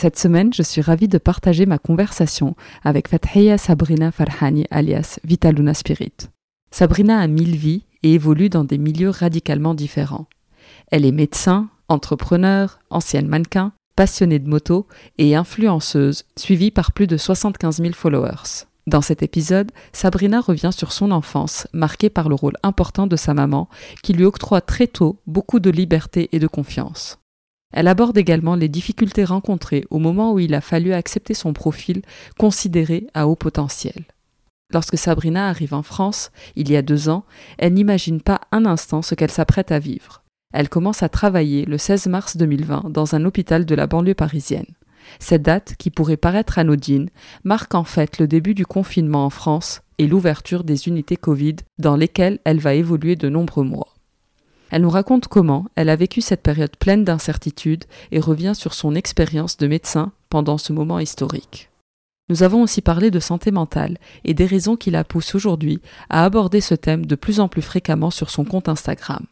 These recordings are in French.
Cette semaine, je suis ravie de partager ma conversation avec Fathia Sabrina Farhani alias Vitaluna Spirit. Sabrina a mille vies et évolue dans des milieux radicalement différents. Elle est médecin, entrepreneur, ancienne mannequin, passionnée de moto et influenceuse, suivie par plus de 75 000 followers. Dans cet épisode, Sabrina revient sur son enfance, marquée par le rôle important de sa maman, qui lui octroie très tôt beaucoup de liberté et de confiance. Elle aborde également les difficultés rencontrées au moment où il a fallu accepter son profil considéré à haut potentiel. Lorsque Sabrina arrive en France, il y a deux ans, elle n'imagine pas un instant ce qu'elle s'apprête à vivre. Elle commence à travailler le 16 mars 2020 dans un hôpital de la banlieue parisienne. Cette date, qui pourrait paraître anodine, marque en fait le début du confinement en France et l'ouverture des unités Covid dans lesquelles elle va évoluer de nombreux mois. Elle nous raconte comment elle a vécu cette période pleine d'incertitudes et revient sur son expérience de médecin pendant ce moment historique. Nous avons aussi parlé de santé mentale et des raisons qui la poussent aujourd'hui à aborder ce thème de plus en plus fréquemment sur son compte Instagram.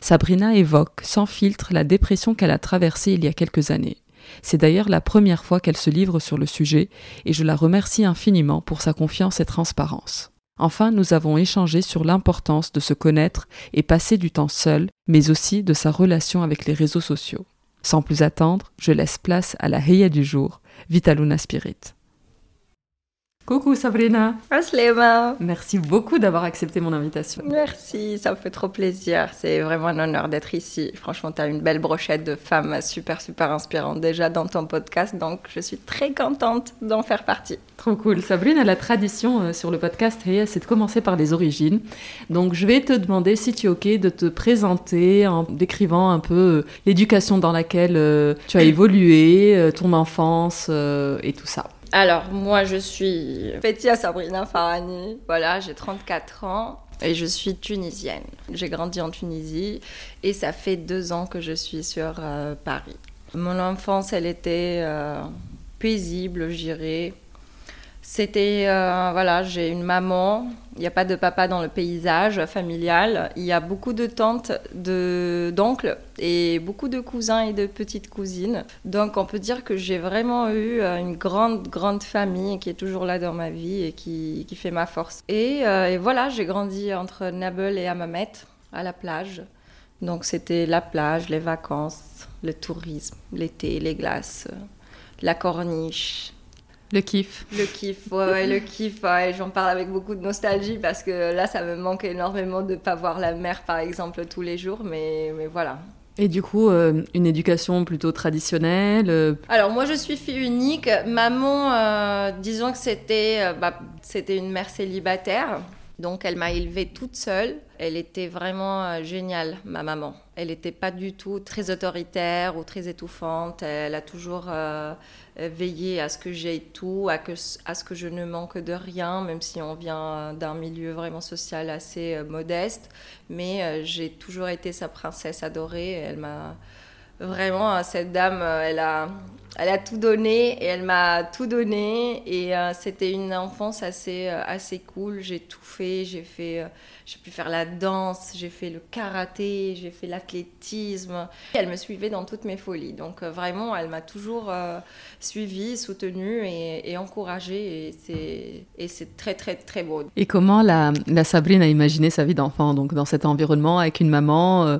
Sabrina évoque sans filtre la dépression qu'elle a traversée il y a quelques années. C'est d'ailleurs la première fois qu'elle se livre sur le sujet et je la remercie infiniment pour sa confiance et transparence. Enfin, nous avons échangé sur l'importance de se connaître et passer du temps seul, mais aussi de sa relation avec les réseaux sociaux. Sans plus attendre, je laisse place à la Heya du jour, Vitaluna Spirit. Coucou Sabrina. Aslema. Merci beaucoup d'avoir accepté mon invitation. Merci, ça me fait trop plaisir. C'est vraiment un honneur d'être ici. Franchement, tu as une belle brochette de femmes super, super inspirantes déjà dans ton podcast. Donc, je suis très contente d'en faire partie. Trop cool. Sabrina, la tradition euh, sur le podcast, c'est de commencer par les origines. Donc, je vais te demander si tu es OK de te présenter en décrivant un peu euh, l'éducation dans laquelle euh, tu as évolué, ton enfance et tout ça. Alors, moi, je suis Fetia Sabrina Farani. Voilà, j'ai 34 ans et je suis tunisienne. J'ai grandi en Tunisie et ça fait deux ans que je suis sur euh, Paris. Mon enfance, elle était euh, paisible, je dirais. C'était, euh, voilà, j'ai une maman, il n'y a pas de papa dans le paysage familial, il y a beaucoup de tantes, d'oncles et beaucoup de cousins et de petites cousines. Donc on peut dire que j'ai vraiment eu euh, une grande, grande famille qui est toujours là dans ma vie et qui, qui fait ma force. Et, euh, voilà, j'ai grandi entre Nabeul et Hammamet, à la plage. Donc c'était la plage, les vacances, le tourisme, l'été, les glaces, la corniche, le kiff. Le kiff, ouais, le kiff. Ouais, J'en parle avec beaucoup de nostalgie parce que là, ça me manque énormément de ne pas voir la mer, par exemple, tous les jours. Mais, mais voilà. Et du coup, euh, une éducation plutôt traditionnelle euh, Alors, moi, je suis fille unique. Maman, euh, disons que c'était bah, c'était une mère célibataire. Donc, elle m'a élevée toute seule. Elle était vraiment géniale, ma maman. Elle n'était pas du tout très autoritaire ou très étouffante. Elle a toujours euh, veiller à ce que j'ai tout, à, ce que je ne manque de rien, même si on vient d'un milieu vraiment social assez euh, modeste. Mais euh, j'ai toujours été sa princesse adorée. Elle m'a vraiment, cette dame, elle a, Elle a tout donné et elle m'a tout donné. Et c'était une enfance assez, assez cool. J'ai tout fait. J'ai pu faire la danse, j'ai fait le karaté, j'ai fait l'athlétisme. Elle me suivait dans toutes mes folies. Donc euh, vraiment, elle m'a toujours euh, suivie, soutenue et, et encouragée. Et c'est très, très, très beau. Et comment la, la Sabrine a imaginé sa vie d'enfant, donc dans cet environnement avec une maman euh,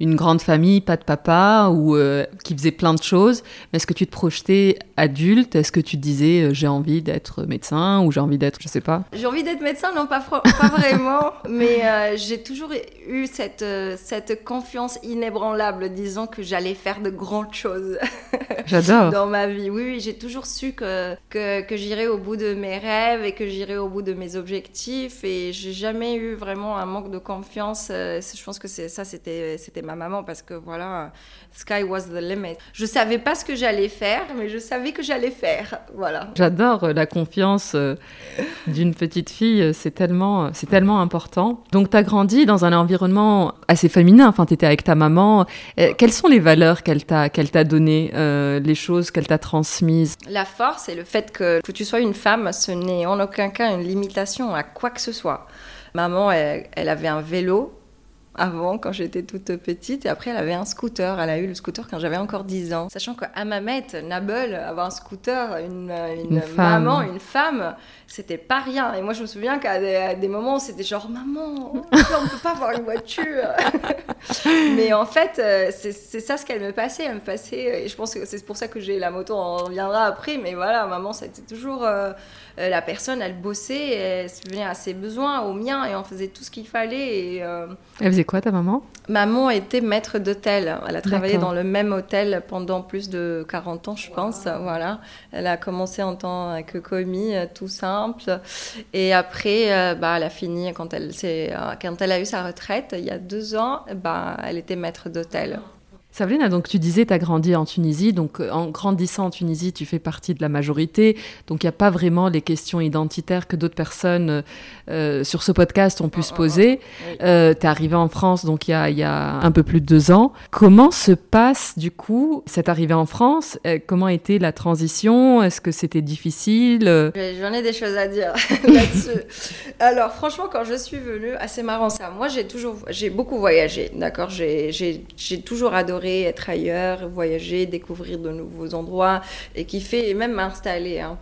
une grande famille, pas de papa, ou euh, qui faisait plein de choses. Mais est-ce que tu te projetais adulte? Est-ce que tu te disais euh, j'ai envie d'être médecin ou j'ai envie d'être, je sais pas? J'ai envie d'être médecin, non pas, pas vraiment, mais euh, j'ai toujours eu cette, cette confiance inébranlable, disons que j'allais faire de grandes choses. J'adore. Dans ma vie, oui, oui j'ai toujours su que, que, que j'irais au bout de mes rêves et que j'irais au bout de mes objectifs et j'ai jamais eu vraiment un manque de confiance. Je pense que ça, c'était ma maman parce que voilà, sky was the limit. Je savais pas ce que j'allais faire, mais je savais que j'allais faire. Voilà. J'adore euh, la confiance euh, d'une petite fille, euh, c'est tellement, c'est tellement important. Donc, tu as grandi dans un environnement assez féminin, enfin, tu étais avec ta maman. Quelles sont les valeurs qu'elle t'a, qu'elle t'a données, les choses qu'elle t'a transmises? La force et le fait que, que tu sois une femme, ce n'est en aucun cas une limitation à quoi que ce soit. Maman, elle avait un vélo avant quand j'étais toute petite et après elle avait un scooter. Elle a eu le scooter quand j'avais encore 10 ans. Sachant qu'à Mamet, Nabel, avoir un scooter, une, une, maman, une femme, c'était pas rien. Et moi je me souviens qu'à des, moments c'était genre maman, on peut pas avoir une voiture. Mais en fait euh, c'est ça ce qu'elle me passait. Elle me passait et je pense que c'est pour ça que j'ai la moto, on reviendra après. Mais voilà, maman c'était toujours... Euh, euh, la personne, elle bossait, elle se venait à ses besoins, aux miens, et on faisait tout ce qu'il fallait. Et, Elle faisait quoi ta maman? Maman était maître d'hôtel. Elle a travaillé dans le même hôtel pendant plus de 40 ans, je pense. Voilà. Elle a commencé en tant que commis, euh, tout simple. Et après, euh, bah, elle a fini quand elle, euh, quand elle a eu sa retraite, il y a deux ans, bah, elle était maître d'hôtel. Sabrina, donc tu disais, tu as grandi en Tunisie, donc euh, en grandissant en Tunisie, tu fais partie de la majorité, donc il n'y a pas vraiment les questions identitaires que d'autres personnes euh, sur ce podcast ont pu se poser. Euh, tu es arrivée en France, donc il y, a, un peu plus de deux ans. Comment se passe du coup cette arrivée en France? Comment était la transition? Est-ce que c'était difficile? J'en ai des choses à dire là-dessus. Alors franchement, quand je suis venue, assez marrant ça, moi j'ai toujours, j'ai beaucoup voyagé, d'accord? J'ai toujours adoré être ailleurs, voyager, découvrir de nouveaux endroits et kiffer et même m'installer. Hein.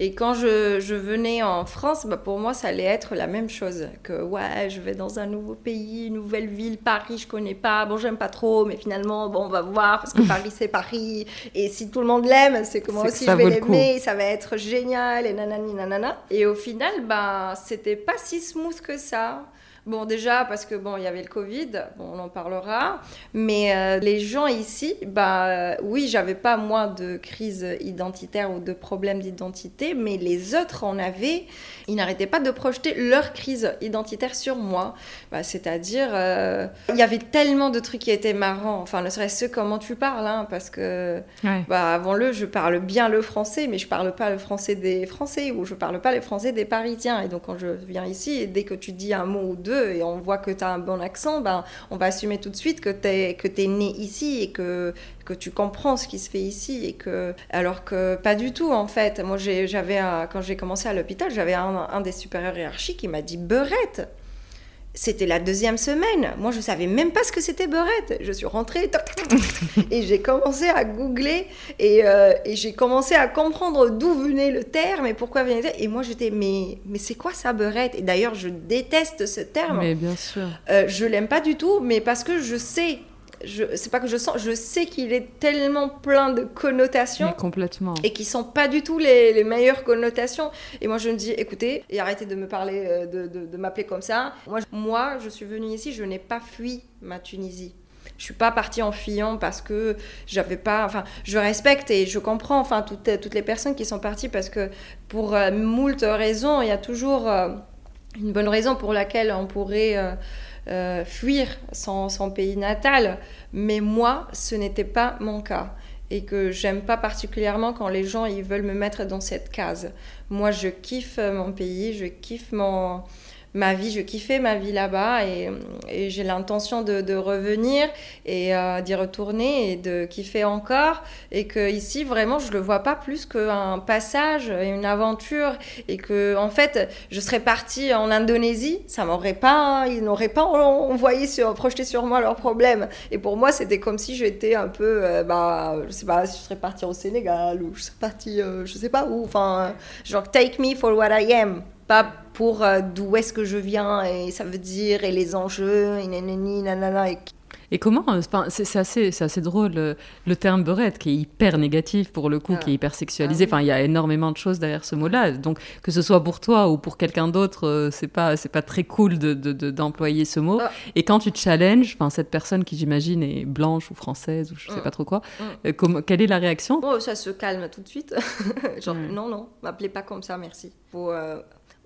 Et quand je, je, venais en France, bah pour moi, ça allait être la même chose. Que ouais, je vais dans un nouveau pays, une nouvelle ville, Paris, je connais pas. Bon, j'aime pas trop, mais finalement, bon, on va voir parce que Paris, c'est Paris. Et si tout le monde l'aime, c'est que moi aussi, je vais l'aimer. Ça va être génial et nanani nanana. Et au final, bah, c'était pas si smooth que ça. Bon, déjà, parce que bon, il y avait le Covid, bon, on en parlera. Mais euh, les gens ici, bah, euh, oui, j'avais pas moi de crise identitaire ou de problème d'identité, mais les autres en avaient. Ils n'arrêtaient pas de projeter leur crise identitaire sur moi. Bah, c'est-à-dire, euh, il y avait tellement de trucs qui étaient marrants. Enfin, ne serait-ce que comment tu parles, hein, parce que, bah, avant le, je parle bien le français, mais je parle pas le français des Français ou je parle pas le français des Parisiens. Et donc, quand je viens ici, dès que tu dis un mot ou deux et on voit que tu as un bon accent, ben, on va assumer tout de suite que tu es, que es né ici et que, que tu comprends ce qui se fait ici. Et que, alors que pas du tout, en fait. Moi, j'avais quand j'ai commencé à l'hôpital, j'avais un, un, des supérieurs hiérarchiques qui m'a dit Beurette c'était la deuxième semaine. Moi, je savais même pas ce que c'était beurette. Je suis rentrée et j'ai commencé à googler euh, et, j'ai commencé à comprendre d'où venait le terme et pourquoi venait Et moi, j'étais mais mais c'est quoi ça beurette Et d'ailleurs, je déteste ce terme. Mais bien sûr. Euh, je l'aime pas du tout, mais parce que je sais c'est pas que je sens, je sais qu'il est tellement plein de connotations. complètement. Et qui sont pas du tout les, les, meilleures connotations. Et moi, je me dis, écoutez, et arrêtez de me parler, euh, de, de, de m'appeler comme ça. Moi, moi, je suis venue ici, je n'ai pas fui ma Tunisie. Je suis pas partie en fuyant parce que j'avais pas. Enfin, je respecte et je comprends. Enfin, toutes, toutes les personnes qui sont parties parce que pour euh, moult raisons, il y a toujours euh, une bonne raison pour laquelle on pourrait. Euh, euh, fuir son, pays natal. Mais moi, ce n'était pas mon cas. Et que j'aime pas particulièrement quand les gens ils veulent me mettre dans cette case. Moi, je kiffe mon pays, je kiffe mon, ma vie, je kiffais ma vie là-bas et, j'ai l'intention de, revenir et euh, d'y retourner et de kiffer encore. Et que ici, vraiment, je le vois pas plus qu'un passage, une aventure et que, en fait, je serais partie en Indonésie, ça m'aurait pas, ils n'auraient pas envoyé sur, projeté sur moi leurs problèmes. Et pour moi, c'était comme si j'étais un peu, euh, bah, je sais pas, si je serais partie au Sénégal ou je serais partie, euh, je sais pas où, enfin, genre, take me for what I am pas pour euh, d'où est-ce que je viens et ça veut dire et les enjeux et nanani nanana et et comment euh, C'est assez, assez drôle le, terme beurette qui est hyper négatif pour le coup, qui est hyper sexualisé. Ah enfin, il y a énormément de choses derrière ce mot-là. Donc que ce soit pour toi ou pour quelqu'un d'autre, euh, c'est pas c'est pas très cool de, d'employer ce mot. Ah. Et quand tu te challenges, enfin cette personne qui j'imagine est blanche ou française ou je sais mm. pas trop quoi, mm. quelle est la réaction? Oh, ça se calme tout de suite. Genre mm. non non, m'appelez pas comme ça, merci. Faut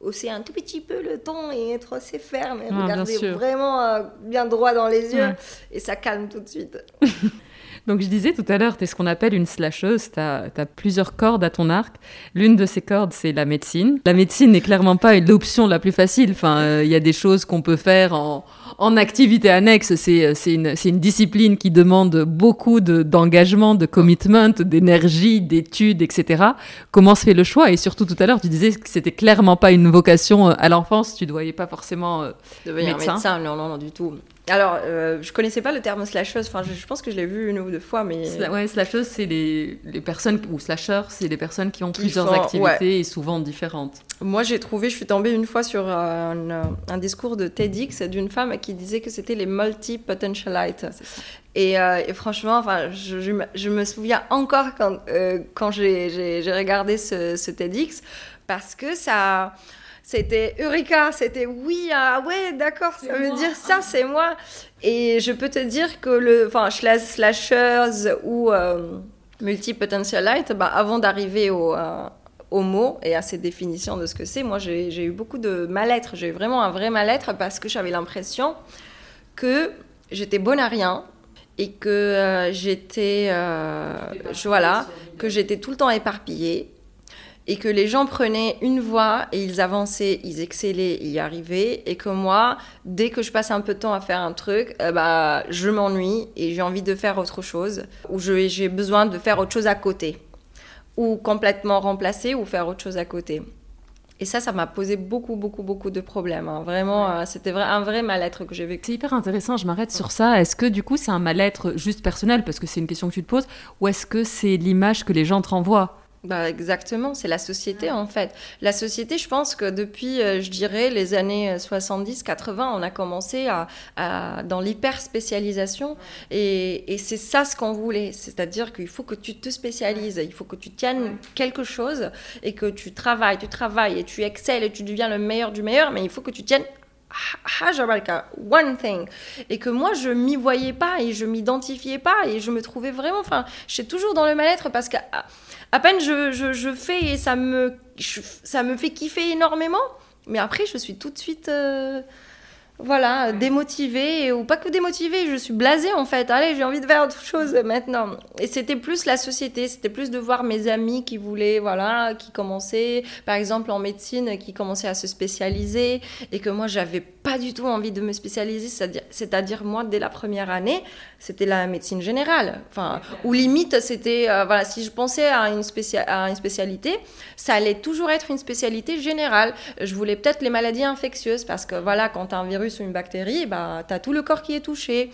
hausser un tout petit peu le ton et être assez ferme et ah, regarder vraiment euh, bien droit dans les yeux et ça calme tout de suite. Donc je disais tout à l'heure, tu es ce qu'on appelle une slasheuse, tu as, plusieurs cordes à ton arc. L'une de ces cordes, c'est la médecine. La médecine n'est clairement pas l'option la plus facile. Enfin, euh, il y a des choses qu'on peut faire en, en activité annexe. C'est une, une, discipline qui demande beaucoup d'engagement, de, commitment, d'énergie, d'études, etc. Comment se fait le choix? Et surtout tout à l'heure, tu disais que c'était clairement pas une vocation euh, à l'enfance. Tu ne voyais pas forcément euh, devenir médecin. médecin. Non, non, non, du tout. Alors, euh, je connaissais pas le terme slasheuse. Enfin, je, pense que je l'ai vu une ou deux fois, mais. ouais, slasheuse, c'est les, les, personnes ou slasher, c'est les personnes qui ont plusieurs activités et souvent différentes. Moi, j'ai trouvé, je suis tombée une fois sur un, un discours de TEDx d'une femme qui disait que c'était les multi-potentialites. Et, euh, et, franchement, enfin, je, je, me souviens encore quand, euh, quand j'ai regardé ce, ce TEDx parce que ça c'était Eureka, c'était oui, ah ouais, d'accord, ça veut dire ça, c'est moi. Et je peux te dire que le, enfin, slashers ou euh, multi-potentialite, bah, avant d'arriver au, euh, au mot et à ces définitions de ce que c'est, moi j'ai eu beaucoup de mal-être, j'ai eu vraiment un vrai mal-être parce que j'avais l'impression que j'étais bonne à rien et que euh, j'étais, voilà, que j'étais tout le temps éparpillée et que les gens prenaient une voie et ils avançaient, ils excellaient, ils y arrivaient, et que moi, dès que je passe un peu de temps à faire un truc, euh, bah, je m'ennuie et j'ai envie de faire autre chose, ou j'ai besoin de faire autre chose à côté, ou complètement remplacer ou faire autre chose à côté. Et ça, ça m'a posé beaucoup, beaucoup, beaucoup de problèmes. Hein. Vraiment, euh, c'était un vrai mal-être que j'ai vécu. C'est hyper intéressant, je m'arrête sur ça. Est-ce que du coup, c'est un mal-être juste personnel, parce que c'est une question que tu te poses, ou est-ce que c'est l'image que les gens te renvoient? Bah exactement, c'est la société en fait. La société, je pense que depuis, euh, je dirais, les années 70-80, on a commencé à, dans l'hyper-spécialisation et, et c'est ça ce qu'on voulait. C'est-à-dire qu'il faut que tu te spécialises, il faut que tu tiennes quelque chose et que tu travailles, tu travailles et tu excelles et tu deviens le meilleur du meilleur, mais il faut que tu tiennes one thing. Et que moi, je m'y voyais pas et je m'identifiais pas et je me trouvais vraiment, enfin, j'étais toujours dans le mal-être parce que à peine je, je, fais et ça me, ça me fait kiffer énormément. Mais après, je suis tout de suite euh, voilà, démotivée, ou pas que démotivée, je suis blasée en fait. Allez, j'ai envie de faire autre chose maintenant. Et c'était plus la société, c'était plus de voir mes amis qui voulaient, voilà, qui commençaient, par exemple en médecine, qui commençaient à se spécialiser, et que moi, j'avais pas du tout envie de me spécialiser, c'est-à-dire moi, dès la première année, c'était la médecine générale. Enfin, ou limite, c'était, euh, voilà, si je pensais à une, à une spécialité, ça allait toujours être une spécialité générale. Je voulais peut-être les maladies infectieuses, parce que voilà, quand un virus, ou une bactérie, bah, tu as tout le corps qui est touché.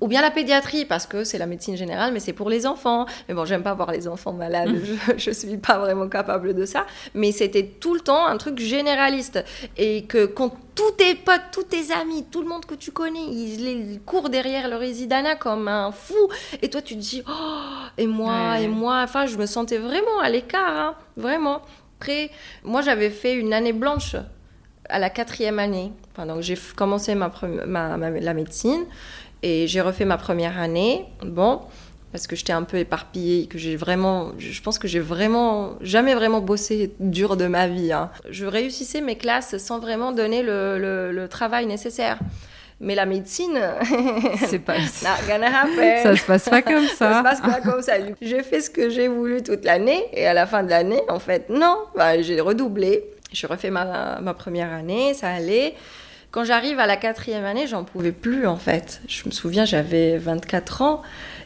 Ou bien la pédiatrie, parce que c'est la médecine générale, mais c'est pour les enfants. Mais bon, j'aime pas voir les enfants malades, mm. je, ne suis pas vraiment capable de ça. Mais c'était tout le temps un truc généraliste. Et que quand tous tes potes, tous tes amis, tout le monde que tu connais, ils, courent derrière le résidana comme un fou. Et toi, tu te dis, oh, et moi, et moi. Enfin, je me sentais vraiment à l'écart, hein, vraiment. Après, moi, j'avais fait une année blanche à la quatrième année. donc j'ai commencé ma, la médecine et j'ai refait ma première année. Bon, parce que j'étais un peu éparpillée, que j'ai vraiment, je pense que j'ai vraiment jamais vraiment bossé dur de ma vie. Hein. Je réussissais mes classes sans vraiment donner le, le, travail nécessaire. Mais la médecine, c'est pas ça. ça se passe pas comme ça. ça se passe pas comme ça. J'ai fait ce que j'ai voulu toute l'année et à la fin de l'année, en fait, non, bah, j'ai redoublé Je refais ma, première année, ça allait. Quand j'arrive à la quatrième année, j'en pouvais plus en fait. Je me souviens, j'avais 24 ans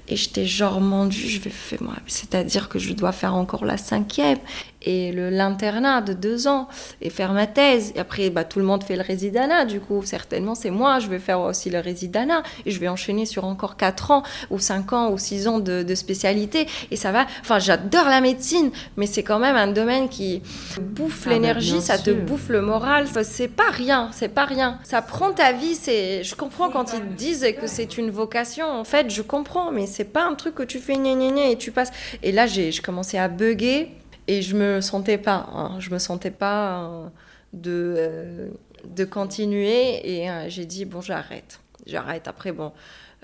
et j'étais genre mon je vais faire moi. C'est-à-dire que je dois faire encore la cinquième et l'internat de deux ans et faire ma thèse. Et après, bah, tout le monde fait le résidana. Du coup, certainement, c'est moi, je vais faire aussi le résidana et je vais enchaîner sur encore quatre ans ou cinq ans ou six ans de, spécialité. Et ça va. Enfin, j'adore la médecine, mais c'est quand même un domaine qui bouffe ah, bah, l'énergie, ça te bouffe le moral. C'est pas rien, c'est pas rien. Ça prend ta vie. C'est. Je comprends quand ils disent que c'est une vocation. En fait, je comprends, mais c'est pas un truc que tu fais gna et tu passes. Et là, j'ai commencé à bugger et je me sentais pas. Hein, je me sentais pas euh, de, euh, de continuer. Et euh, j'ai dit, bon, j'arrête. J'arrête. Après, bon.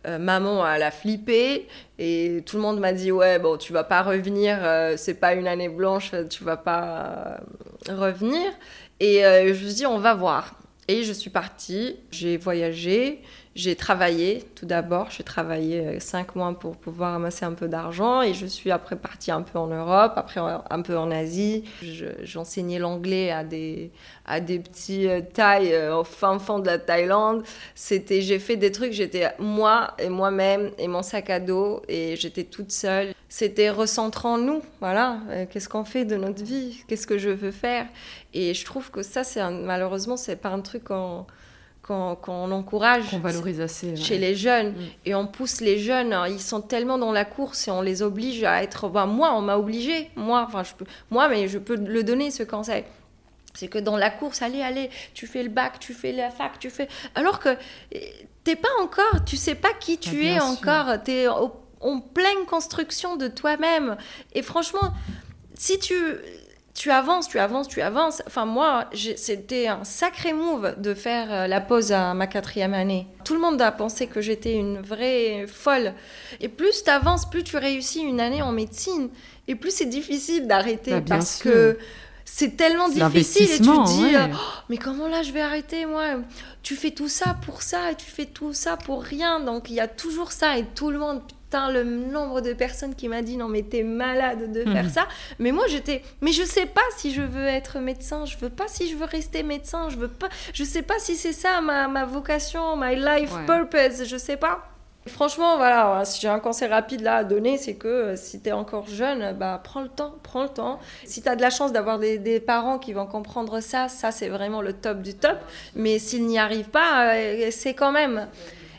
maman, elle a flippé et tout le monde m'a dit ouais bon tu vas pas revenir, c'est pas une année blanche, tu vas pas revenir. Et je me suis dit on va voir. Et je suis partie, j'ai voyagé, j'ai travaillé tout d'abord, j'ai travaillé euh, cinq mois pour pouvoir amasser un peu d'argent et je suis après partie un peu en Europe, après un peu en Asie. J'enseignais l'anglais à des, à des petits euh, euh, au fin fond de la Thaïlande. J'ai fait des trucs, j'étais moi et moi-même et mon sac à dos et j'étais toute seule. C'était recentrant nous, voilà. Qu'est-ce qu'on fait de notre vie? Qu'est-ce que je veux faire? Et je trouve que ça, c'est malheureusement, c'est pas un truc qu'on qu'on encourage qu'on valorise assez chez les jeunes. Mm. et on pousse les jeunes ils sont tellement dans la course et on les oblige à être moi on m'a obligé. Moi enfin je peux moi mais je peux le donner ce conseil. C'est que dans la course allez allez tu fais le bac tu fais la fac tu fais alors que t'es pas encore tu sais pas qui tu ah, es encore. Tu es en pleine construction de toi-même. Et franchement si tu tu avances, tu avances, tu avances. Enfin, moi, c'était un sacré move de faire euh, la pause à ma quatrième année. Tout le monde a pensé que j'étais une vraie folle. Et plus tu avances, plus tu réussis une année en médecine. Et plus c'est difficile d'arrêter bah, parce que c'est tellement difficile et tu te dis oh, mais comment là je vais arrêter moi? Tu fais tout ça pour ça et tu fais tout ça pour rien donc il y a toujours ça et tout le monde le nombre de personnes qui m'a dit non mais t'es malade de faire mhm. ça. Mais moi j'étais, mais je sais pas si je veux être médecin, je veux pas si je veux rester médecin, je veux pas, je sais pas si c'est ça ma, ma, vocation, my life purpose, je sais pas. Franchement, voilà, si j'ai un conseil rapide là à donner, c'est que euh, si tu es encore jeune, bah, prends le temps, prends le temps. Si tu as de la chance d'avoir des, des, parents qui vont comprendre ça, ça c'est vraiment le top du top. Mais s'ils n'y arrivent pas, euh, c'est quand même.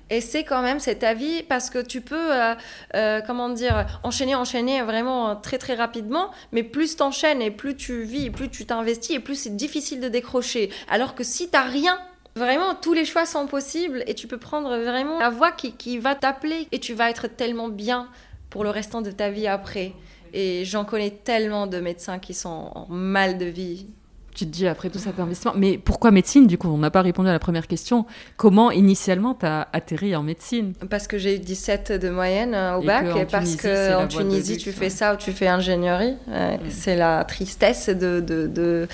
Et c'est quand même cet avis parce que tu peux, euh, euh, comment dire, enchaîner, enchaîner vraiment très très rapidement, mais plus t'enchaînes et plus tu vis, plus tu t'investis et plus c'est difficile de décrocher. Alors que si t'as rien, Vraiment, tous les choix sont possibles et tu peux prendre vraiment la voie qui, qui va t'appeler et tu vas être tellement bien pour le restant de ta vie après. Et j'en connais tellement de médecins qui sont en mal de vie tu te dis après tout cet investissement. Mais pourquoi médecine Du coup, on n'a pas répondu à la première question. Comment initialement tu as atterri en médecine? Parce que j'ai eu 17 de moyenne euh, au bac et parce qu'en Tunisie, tu fais ça ou tu fais ingénierie. Mm. C'est la tristesse de, de, de,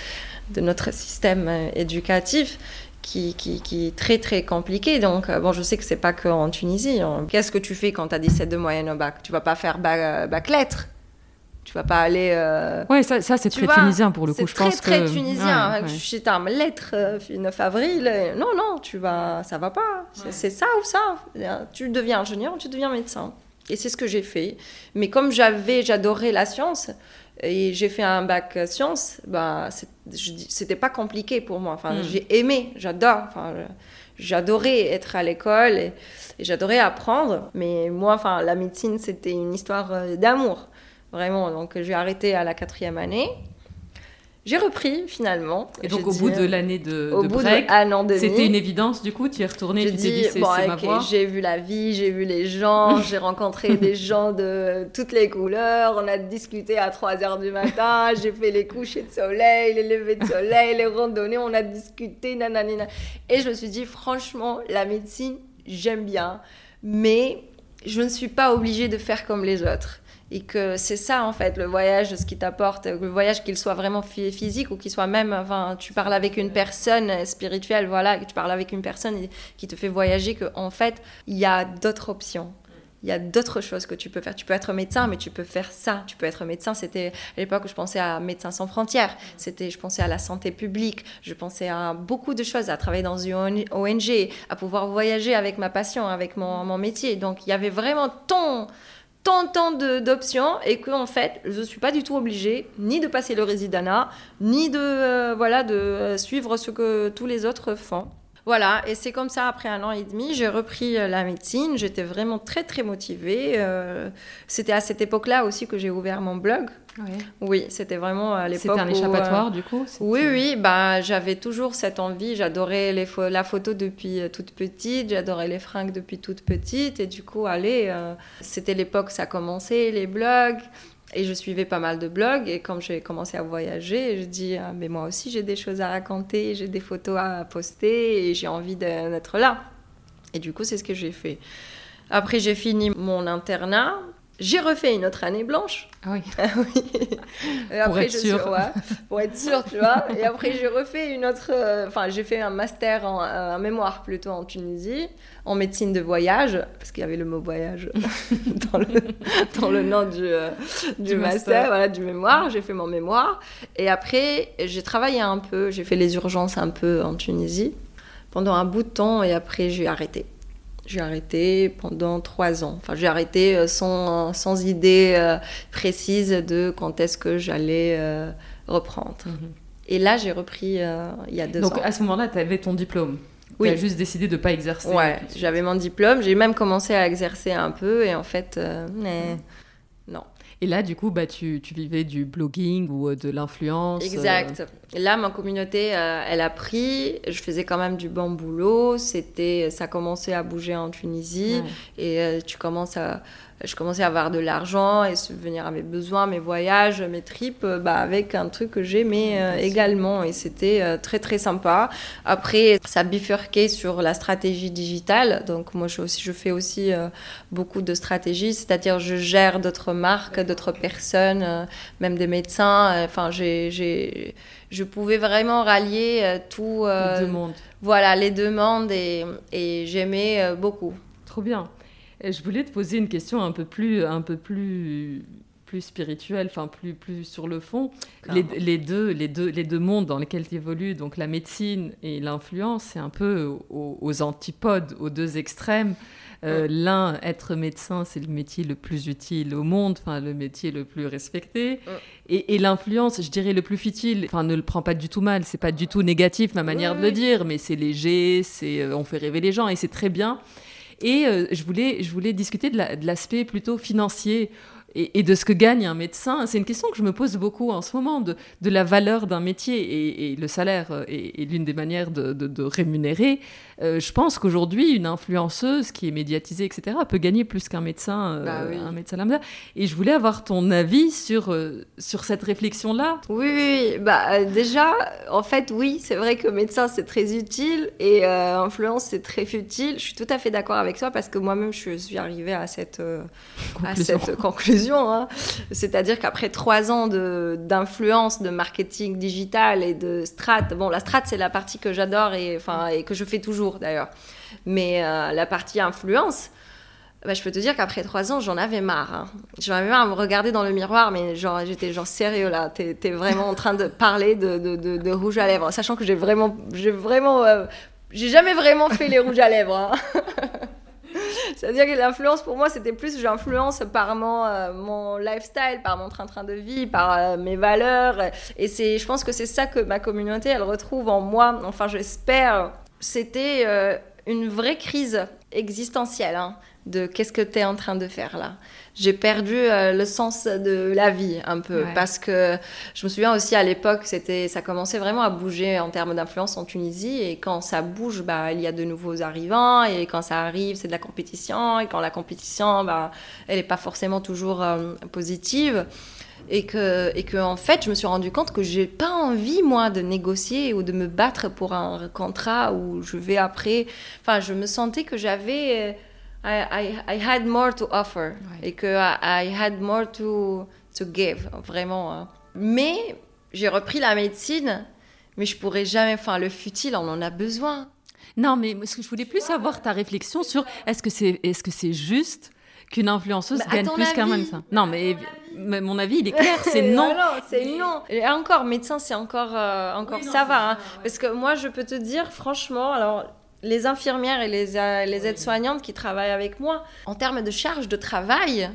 de, notre système euh, éducatif. Qui, qui, qui, est très très compliqué. Donc, euh, bon, je sais que c'est pas qu'en Tunisie. Hein. Qu'est-ce que tu fais quand tu as 17 de moyenne au bac? Tu vas pas faire bac, bac lettres tu vas pas aller. Euh... Ouais, ça, ça c'est très tunisien pour le coup. Je très, pense très tunisien. Je suis un lettre, 9 avril. Non, non, tu vas, ça va pas. C'est ça ou ça. Tu deviens ingénieur ou tu deviens médecin. Et c'est ce que j'ai fait. Mais comme j'avais, j'adorais la science et j'ai fait un bac sciences, bah, c'était pas compliqué pour moi. Enfin, hmm. j'ai aimé, j'adore. Enfin, j'adorais être à l'école et, et j'adorais apprendre. Mais moi, enfin, la médecine, c'était une histoire euh, d'amour. Vraiment, donc j'ai arrêté à la quatrième année. J'ai repris finalement. Et donc au bout de l'année de, au bout break, c'était une évidence du coup, tu es retourné, tu t'es dit c'est ma voie. J'ai vu la vie, j'ai vu les gens, j'ai rencontré des gens de toutes les couleurs, on a discuté à 3 heures du matin, j'ai fait les couchers de soleil, les levées de soleil, les randonnées, on a discuté, nanana. Et je me suis dit franchement, la médecine, j'aime bien, mais je ne suis pas obligée de faire comme les autres et que c'est ça en fait le voyage ce qui t'apporte le voyage qu'il soit vraiment physique ou qu'il soit même enfin tu parles avec une personne spirituelle voilà tu parles avec une personne qui te fait voyager que en fait il y a d'autres options il y a d'autres choses que tu peux faire. Tu peux être médecin, mais tu peux faire ça. Tu peux être médecin. C'était à l'époque où je pensais à Médecins sans frontières. C'était, je pensais à la santé publique. Je pensais à beaucoup de choses, à travailler dans une ONG, à pouvoir voyager avec ma passion, avec mon, mon métier. Donc il y avait vraiment tant, tant, tant d'options et que en fait, je suis pas du tout obligée ni de passer le résidana, ni de euh, voilà de euh, suivre ce que tous les autres font. Voilà, et c'est comme ça, après un an et demi, j'ai repris euh, la médecine. J'étais vraiment très, très motivée. Euh, c'était à cette époque-là aussi que j'ai ouvert mon blog. Oui, c'était vraiment à l'époque. C'était un échappatoire, euh, du coup Oui, oui, bah, j'avais toujours cette envie. J'adorais les la photo depuis toute petite, j'adorais les fringues depuis toute petite. Et du coup, allez, c'était l'époque, ça commençait, les blogs. Et je suivais pas mal de blogs et quand j'ai commencé à voyager, je dis ah, mais moi aussi j'ai des choses à raconter, j'ai des photos à poster et j'ai envie d'être là. Et du coup, c'est ce que j'ai fait. Après, j'ai fini mon internat j'ai refait une autre année blanche. Ah oui. Ah et après, pour être sûr. pour être sûr, tu vois. Et après, j'ai refait une autre. Euh, enfin, j'ai fait un master en euh, un mémoire plutôt en Tunisie, en médecine de voyage, parce qu'il y avait le mot voyage dans, le, dans le nom du, euh, du, master, voilà, du mémoire. J'ai fait mon mémoire. Et après, j'ai travaillé un peu. J'ai fait les urgences un peu en Tunisie pendant un bout de temps. Et après, j'ai arrêté. J'ai arrêté pendant trois ans. Enfin, j'ai arrêté euh, sans, sans idée euh, précise de quand est-ce que j'allais euh, reprendre. Mhm. Et là, j'ai repris il y a deux ans. Donc, à ce moment-là, tu avais ton diplôme oui. Tu as juste décidé de ne pas exercer. Ouais, j'avais mon diplôme. J'ai même commencé à exercer un peu. Et en fait, mais... non. Et là, du coup, bah, tu, tu vivais du blogging ou euh, de l'influence. Exact. Euh. Là, ma communauté, euh, elle a pris. Je faisais quand même du bon boulot. C'était, ça commençait à bouger en Tunisie. Et tu commences à je commençais à avoir de l'argent et subvenir à mes besoins, mes voyages, mes trips, euh, bah, avec un truc que j'aimais euh, également. Et c'était euh, très, très sympa. Après, ça bifurquait sur la stratégie digitale. Donc, moi, je, aussi, je fais aussi beaucoup de stratégies, c'est-à-dire je gère d'autres marques, d'autres personnes, même des médecins. Enfin, j'ai, je pouvais vraiment rallier tout. les demandes. Voilà, les demandes et, et j'aimais beaucoup. Trop bien. Je voulais te poser une question un peu plus, un peu plus, plus spirituelle, enfin plus, plus sur le fond. Les, les, deux, les, deux, les deux mondes dans lesquels tu évolues, donc la médecine et l'influence, c'est un peu aux, antipodes, aux deux extrêmes. Euh, l'un, être médecin, c'est le métier le plus utile au monde, enfin le métier le plus respecté. Et, l'influence, je dirais le plus futile, enfin ne le prends pas du tout mal, c'est pas du tout négatif ma manière de le dire, mais c'est léger, c'est euh, on fait rêver les gens et c'est très bien. Et euh, je, voulais, je voulais discuter de l'aspect plutôt financier et, de ce que gagne un médecin. C'est une question que je me pose beaucoup en ce moment, de, de la valeur d'un métier. Et, le salaire euh, est, l'une des manières de, de, rémunérer. Euh, je pense qu'aujourd'hui, une influenceuse qui est médiatisée, etc., peut gagner plus qu'un médecin, euh, bah un médecin lambda. Et je voulais avoir ton avis sur, sur cette réflexion-là. Oui, oui, bah, déjà, en fait, oui, c'est vrai que médecin, c'est très utile et influence, c'est très futile. Je suis tout à fait d'accord avec toi parce que moi-même, je suis arrivée à cette, à cette conclusion Hein. C'est-à-dire qu'après trois ans d'influence, de, marketing digital et de strat, bon, la strat, c'est la partie que j'adore et, et que je fais toujours d'ailleurs. Mais euh, la partie influence, bah, je peux te dire qu'après trois ans, j'en avais marre. Hein. J'en avais marre à me regarder dans le miroir, mais genre, j'étais genre sérieux là. T'es es vraiment en train de parler de, de, rouge à lèvres, sachant que j'ai vraiment, j'ai vraiment, euh, j'ai jamais vraiment fait les rouges à lèvres. Hein. C'est-à-dire que l'influence pour moi, c'était plus j'influence par mon, euh, mon lifestyle, par mon train-train de vie, par euh, mes valeurs. Et c'est, je pense que c'est ça que ma communauté, elle retrouve en moi. Enfin, j'espère. C'était euh, une vraie crise existentielle hein, de qu'est-ce que tu es en train de faire là j'ai perdu euh, le sens de la vie un peu. Parce que je me souviens aussi à l'époque c'était ça commençait vraiment à bouger en termes d'influence en Tunisie. Et quand ça bouge bah il y a de nouveaux arrivants. Et quand ça arrive c'est de la compétition. Et quand la compétition bah elle n'est pas forcément toujours euh, positive. Et que, et que en fait je me suis rendu compte que j'ai pas envie moi de négocier ou de me battre pour un contrat où je vais après. Enfin je me sentais que j'avais I, I, had more to offer et que I, had more to, to give, vraiment. Hein. Mais j'ai repris la médecine, mais je pourrais jamais, enfin le futile, on en a besoin. Non, mais ce que je voulais plus savoir ta réflexion sur est-ce que c'est est -ce c'est juste qu'une influenceuse gagne plus qu'un médecin? Non, mais, mon avis, il est clair, c'est non. c'est non. Et encore, médecin, c'est encore, euh, encore ça va. Hein. Parce que moi, je peux te dire, franchement, alors les infirmières et les, euh, les aides-soignantes qui travaillent avec moi, en termes de charge de travail,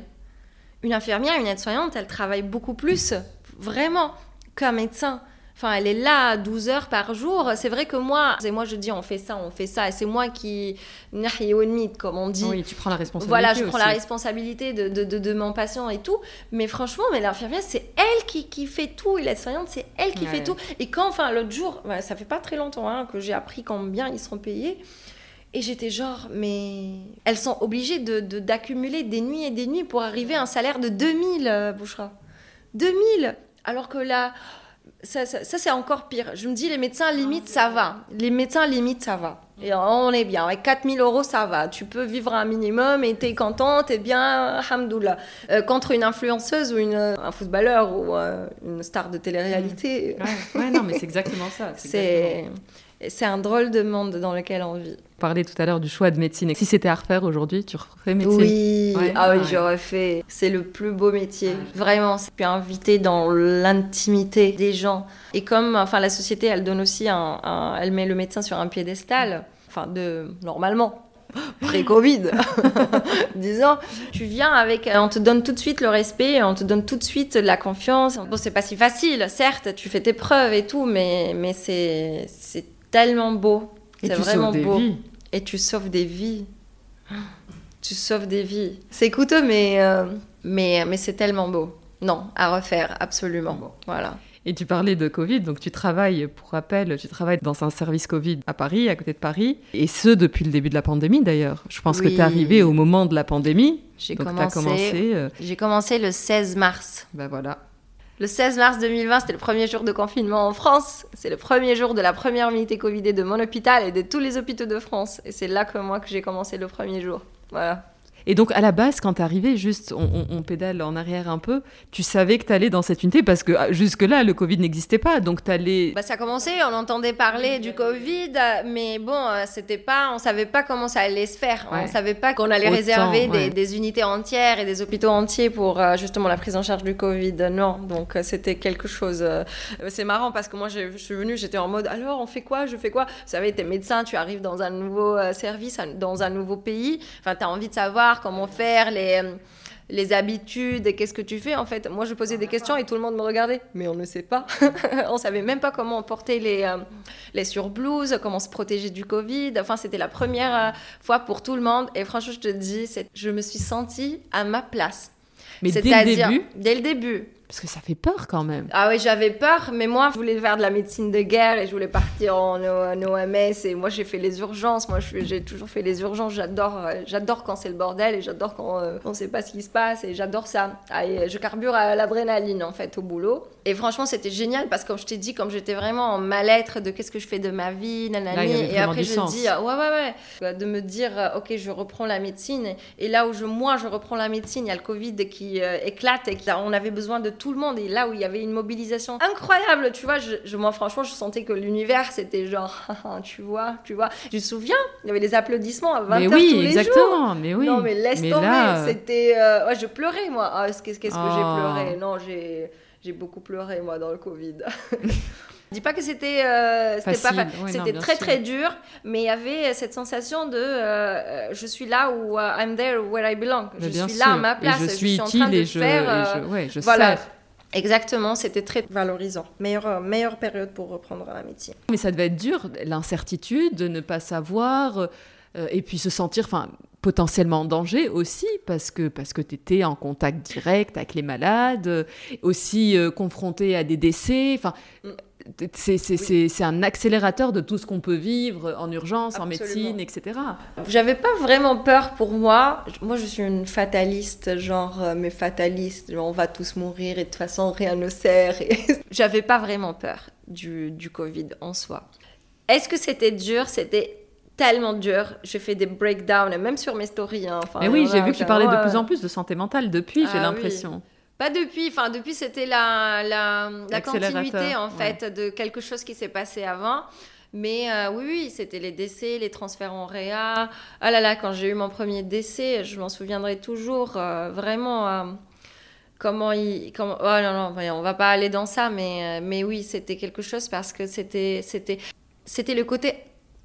une infirmière, une aide-soignante, elle travaille beaucoup plus, vraiment, qu'un médecin. Enfin, elle est là 12 heures par jour. C'est vrai que moi, et moi je dis on fait ça, on fait ça, et c'est moi qui comme on dit. Oui, tu prends la responsabilité. Voilà, je prends la responsabilité de, de, de, mon patient et tout. Mais franchement, mais l'infirmière, c'est elle qui, qui, fait tout, et l'aide-soignante, c'est elle qui fait tout. Et quand, enfin, l'autre jour, ça fait pas très longtemps hein, que j'ai appris combien ils seront payés. Et j'étais genre, mais elles sont obligées d'accumuler de, des nuits et des nuits pour arriver à un salaire de 2000, euh, Bouchra. 2000 Alors que là, ça, ça, c'est encore pire. Je me dis, les médecins, limite, ça va. Les médecins, limite, ça va. Et on est bien. Avec 4000 euros, ça va. Tu peux vivre un minimum et t'es contente, t'es bien, hamdoullah. Euh, contre une influenceuse ou une, un footballeur ou euh, une star de télé-réalité. Ouais, non, mais c'est exactement ça. C'est un drôle de monde dans lequel on vit. On parlait tout à l'heure du choix de médecine. Et si c'était à refaire aujourd'hui, tu referais médecine? Oui, ah oui, j'aurais fait. C'est le plus beau métier. Vraiment, c'est puis invité dans l'intimité des gens. Et comme enfin, la société, elle donne aussi un, Elle met le médecin sur un piédestal. Enfin, de, normalement, pré-Covid, disons, tu viens avec, on te donne tout de suite le respect, on te donne tout de suite la confiance. Bon, c'est pas si facile, certes, tu fais tes preuves et tout, mais, mais c'est tellement beau. C'est vraiment beau. Vies. Et tu sauves des vies. Tu sauves des vies. C'est coûteux, mais, euh, mais, mais c'est tellement beau. Non, à refaire, absolument. Voilà. Et tu parlais de Covid, donc tu travailles, pour rappel, tu travailles dans un service Covid à Paris, à côté de Paris, et ce depuis le début de la pandémie d'ailleurs. Je pense que tu es arrivé au moment de la pandémie. J'ai commencé, commencé euh, J'ai commencé le 16 mars. Ben voilà. Le 16 mars 2020, c'était le premier jour de confinement en France. C'est le premier jour de la première unité Covidée de mon hôpital et de tous les hôpitaux de France. Et c'est là que moi que j'ai commencé le premier jour. Voilà. Et donc, à la base, quand tu arrivé, juste, on, pédale en arrière un peu, tu savais que tu allais dans cette unité parce que ah, jusque-là, le Covid n'existait pas. Donc, tu allais. Bah, ça a commencé, on entendait parler du Covid, mais bon, euh, c'était pas, on savait pas comment ça allait se faire. On savait pas qu'on allait réserver des, unités entières et des hôpitaux entiers pour euh, justement la prise en charge du Covid. Non, donc euh, c'était quelque chose. c'est marrant parce que moi, je suis venue, j'étais en mode alors, on fait quoi Je fais quoi? Vous savez, tu es médecin, tu arrives dans un nouveau service, dans un nouveau pays. Enfin, tu as envie de savoir comment faire, les, les habitudes, qu'est-ce que tu fais en fait. Moi, je posais des questions et tout le monde me regardait, mais on ne sait pas. on savait même pas comment porter les, euh, les surblouses, comment se protéger du Covid. Enfin, c'était la première euh, fois pour tout le monde. Et franchement, je te dis, je me suis sentie à ma place. Mais dès le début Dès le début. Parce que ça fait peur quand même. Ah oui, j'avais peur, mais moi, je voulais faire de la médecine de guerre et je voulais partir en, OMS. Et moi, j'ai fait les urgences. Moi, j'ai toujours fait les urgences. J'adore, euh, j'adore quand c'est le bordel et j'adore quand euh, on ne sait pas ce qui se passe. Et j'adore ça. Ah, je carbure à l'adrénaline, en fait, au boulot. Et franchement, c'était génial parce que, comme je t'ai dit, comme j'étais vraiment en mal-être de qu'est-ce que je fais de ma vie, nanani. et après, je me dis, ouais, ouais, ouais. De me dire, euh, ok, je reprends la médecine. Et là où je, moi, je reprends la médecine, il y a le Covid qui éclate et on avait besoin de tout le monde. Et là où il y avait une mobilisation incroyable, tu vois, je, moi franchement, je sentais que l'univers, c'était genre, tu vois, tu vois. Tu te souviens Il y avait des applaudissements à 20h oui, tous les exactement, Mais oui, Non, mais laisse tomber. C'était. Euh, ouais, je pleurais, moi. Ah, qu'est-ce que j'ai oh. pleuré Non, j'ai beaucoup pleuré, moi, dans le Covid. Je dis pas que c'était euh, pas c'était très très dur, mais il y avait cette sensation de euh, je suis là où I'm there where I belong. je suis là à ma place. je suis, utile en train de et je, faire, et je, voilà. Exactement, c'était très valorisant. Meilleure, euh, meilleure période pour reprendre la médecine. Mais ça devait être dur, l'incertitude, de ne pas savoir, euh, et puis se sentir enfin, potentiellement en danger aussi, parce que, parce que tu étais en contact direct avec les malades, aussi euh, confronté à des décès. Enfin, mm c'est un accélérateur de tout ce qu'on peut vivre en urgence, en médecine, etc. J'avais pas vraiment peur pour moi. Moi, je suis une fataliste, genre, euh, mais fataliste, on va tous mourir et de toute façon, rien ne sert. J'avais pas vraiment peur du, du Covid en soi. Est-ce que c'était dur? C'était tellement dur. J'ai fait des breakdowns, même sur mes stories. Hein. Enfin, oui, j'ai vu que tu parlais de plus en plus de santé mentale depuis, j'ai ah l'impression. Pas depuis, enfin depuis c'était la, la, la continuité en fait de quelque chose qui s'est passé avant. Mais euh, oui, oui, c'était les décès, les transferts en réa. Ah là là, quand j'ai eu mon premier décès, je m'en souviendrai toujours. euh, vraiment, euh, comment il. Comment... Oh non, non, on va pas aller dans ça, mais, mais oui, c'était quelque chose parce que c'était, le côté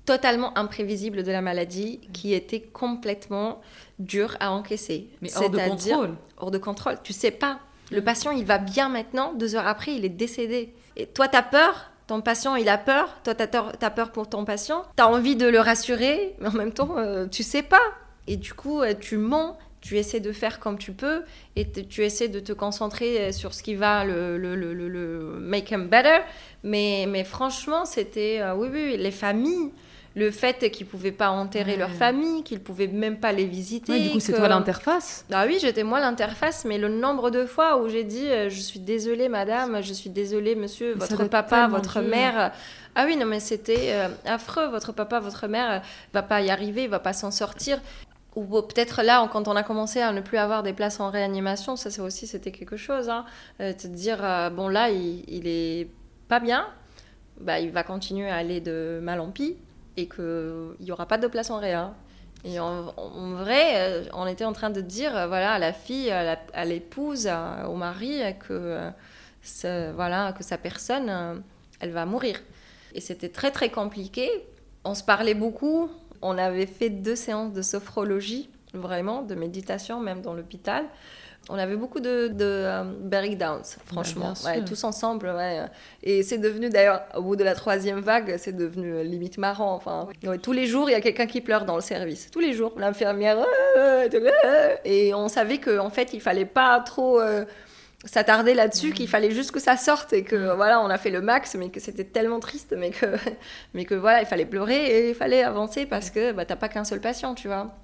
totalement imprévisible de la maladie qui était complètement dur à encaisser. Mais hors de contrôle. Hors de contrôle. Tu sais pas. Le patient, il va bien maintenant. Deux heures après, il est décédé. Et toi, t'as peur? Ton patient, il a peur? Toi, peur, t'as peur pour ton patient? T'as envie de le rassurer, mais en même temps, euh, tu sais pas. Et du coup, euh, tu mens. Tu essaies de faire comme tu peux et tu essaies de te concentrer euh, sur ce qui va le, le, le, le- make him better. Mais, mais franchement, c'était, oui, oui, les familles, le fait qu'ils pouvaient pas enterrer Ouais. leur famille, qu'ils pouvaient même pas les visiter. Ouais, du coup, c'est toi l'interface. ah oui, j'étais moi l'interface, mais le nombre de fois où j'ai dit euh, je suis désolée madame, je suis désolée monsieur, Mais ça votre papa, votre dur. mère. Ah oui, non mais c'était euh, affreux, votre papa, votre mère euh, va pas y arriver, va pas s'en sortir. Ou peut-être là, quand on a commencé à ne plus avoir des places en réanimation, ça c'est aussi c'était quelque chose. Hein, euh, te dire euh, bon là il, il est pas bien, bah il va continuer à aller de mal en pis et que il y aura pas de place en réa. Et en, vrai, euh, on était en train de dire, euh, voilà, à la fille, à l'épouse, au mari, euh, que, voilà, que sa personne, elle va mourir. Et c'était très, très compliqué. On se parlait beaucoup. On avait fait deux séances de sophrologie, vraiment, de méditation, même dans l'hôpital. On avait beaucoup de, de euh, breakdowns, franchement, Ouais, sûr. tous ensemble. Ouais. Et c'est devenu d'ailleurs, au bout de la troisième vague, c'est devenu euh, limite marrant. Enfin, ouais, tous les jours, il y a quelqu'un qui pleure dans le service. Tous les jours, l'infirmière. euh, euh, Et on savait qu'en en fait, il fallait pas trop euh, s'attarder là-dessus, qu'il fallait juste que ça sorte et que voilà, on a fait le max, mais que c'était tellement triste, mais que, mais que voilà, il fallait pleurer et il fallait avancer parce que bah, t'as pas qu'un seul patient, tu vois.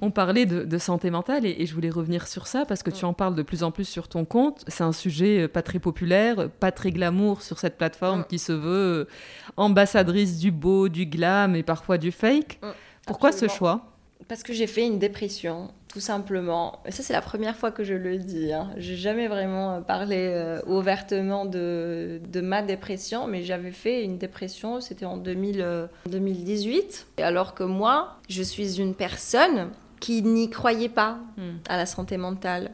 On parlait de, de santé mentale et, et je voulais revenir sur ça parce que tu en parles de plus en plus sur ton compte. C'est un sujet euh, pas très populaire, pas très glamour sur cette plateforme Mm. qui se veut euh, ambassadrice du beau, du glam et parfois du fake. Mm, Pourquoi ce choix? Parce que j'ai fait une dépression, tout simplement. Ça, c'est la première fois que je le dis. Hein. J'ai jamais vraiment parlé euh, ouvertement de, de ma dépression, mais j'avais fait une dépression, c'était en 2000, euh, 2018. Et alors que moi, je suis une personne qui n'y croyait pas Hmm. à la santé mentale.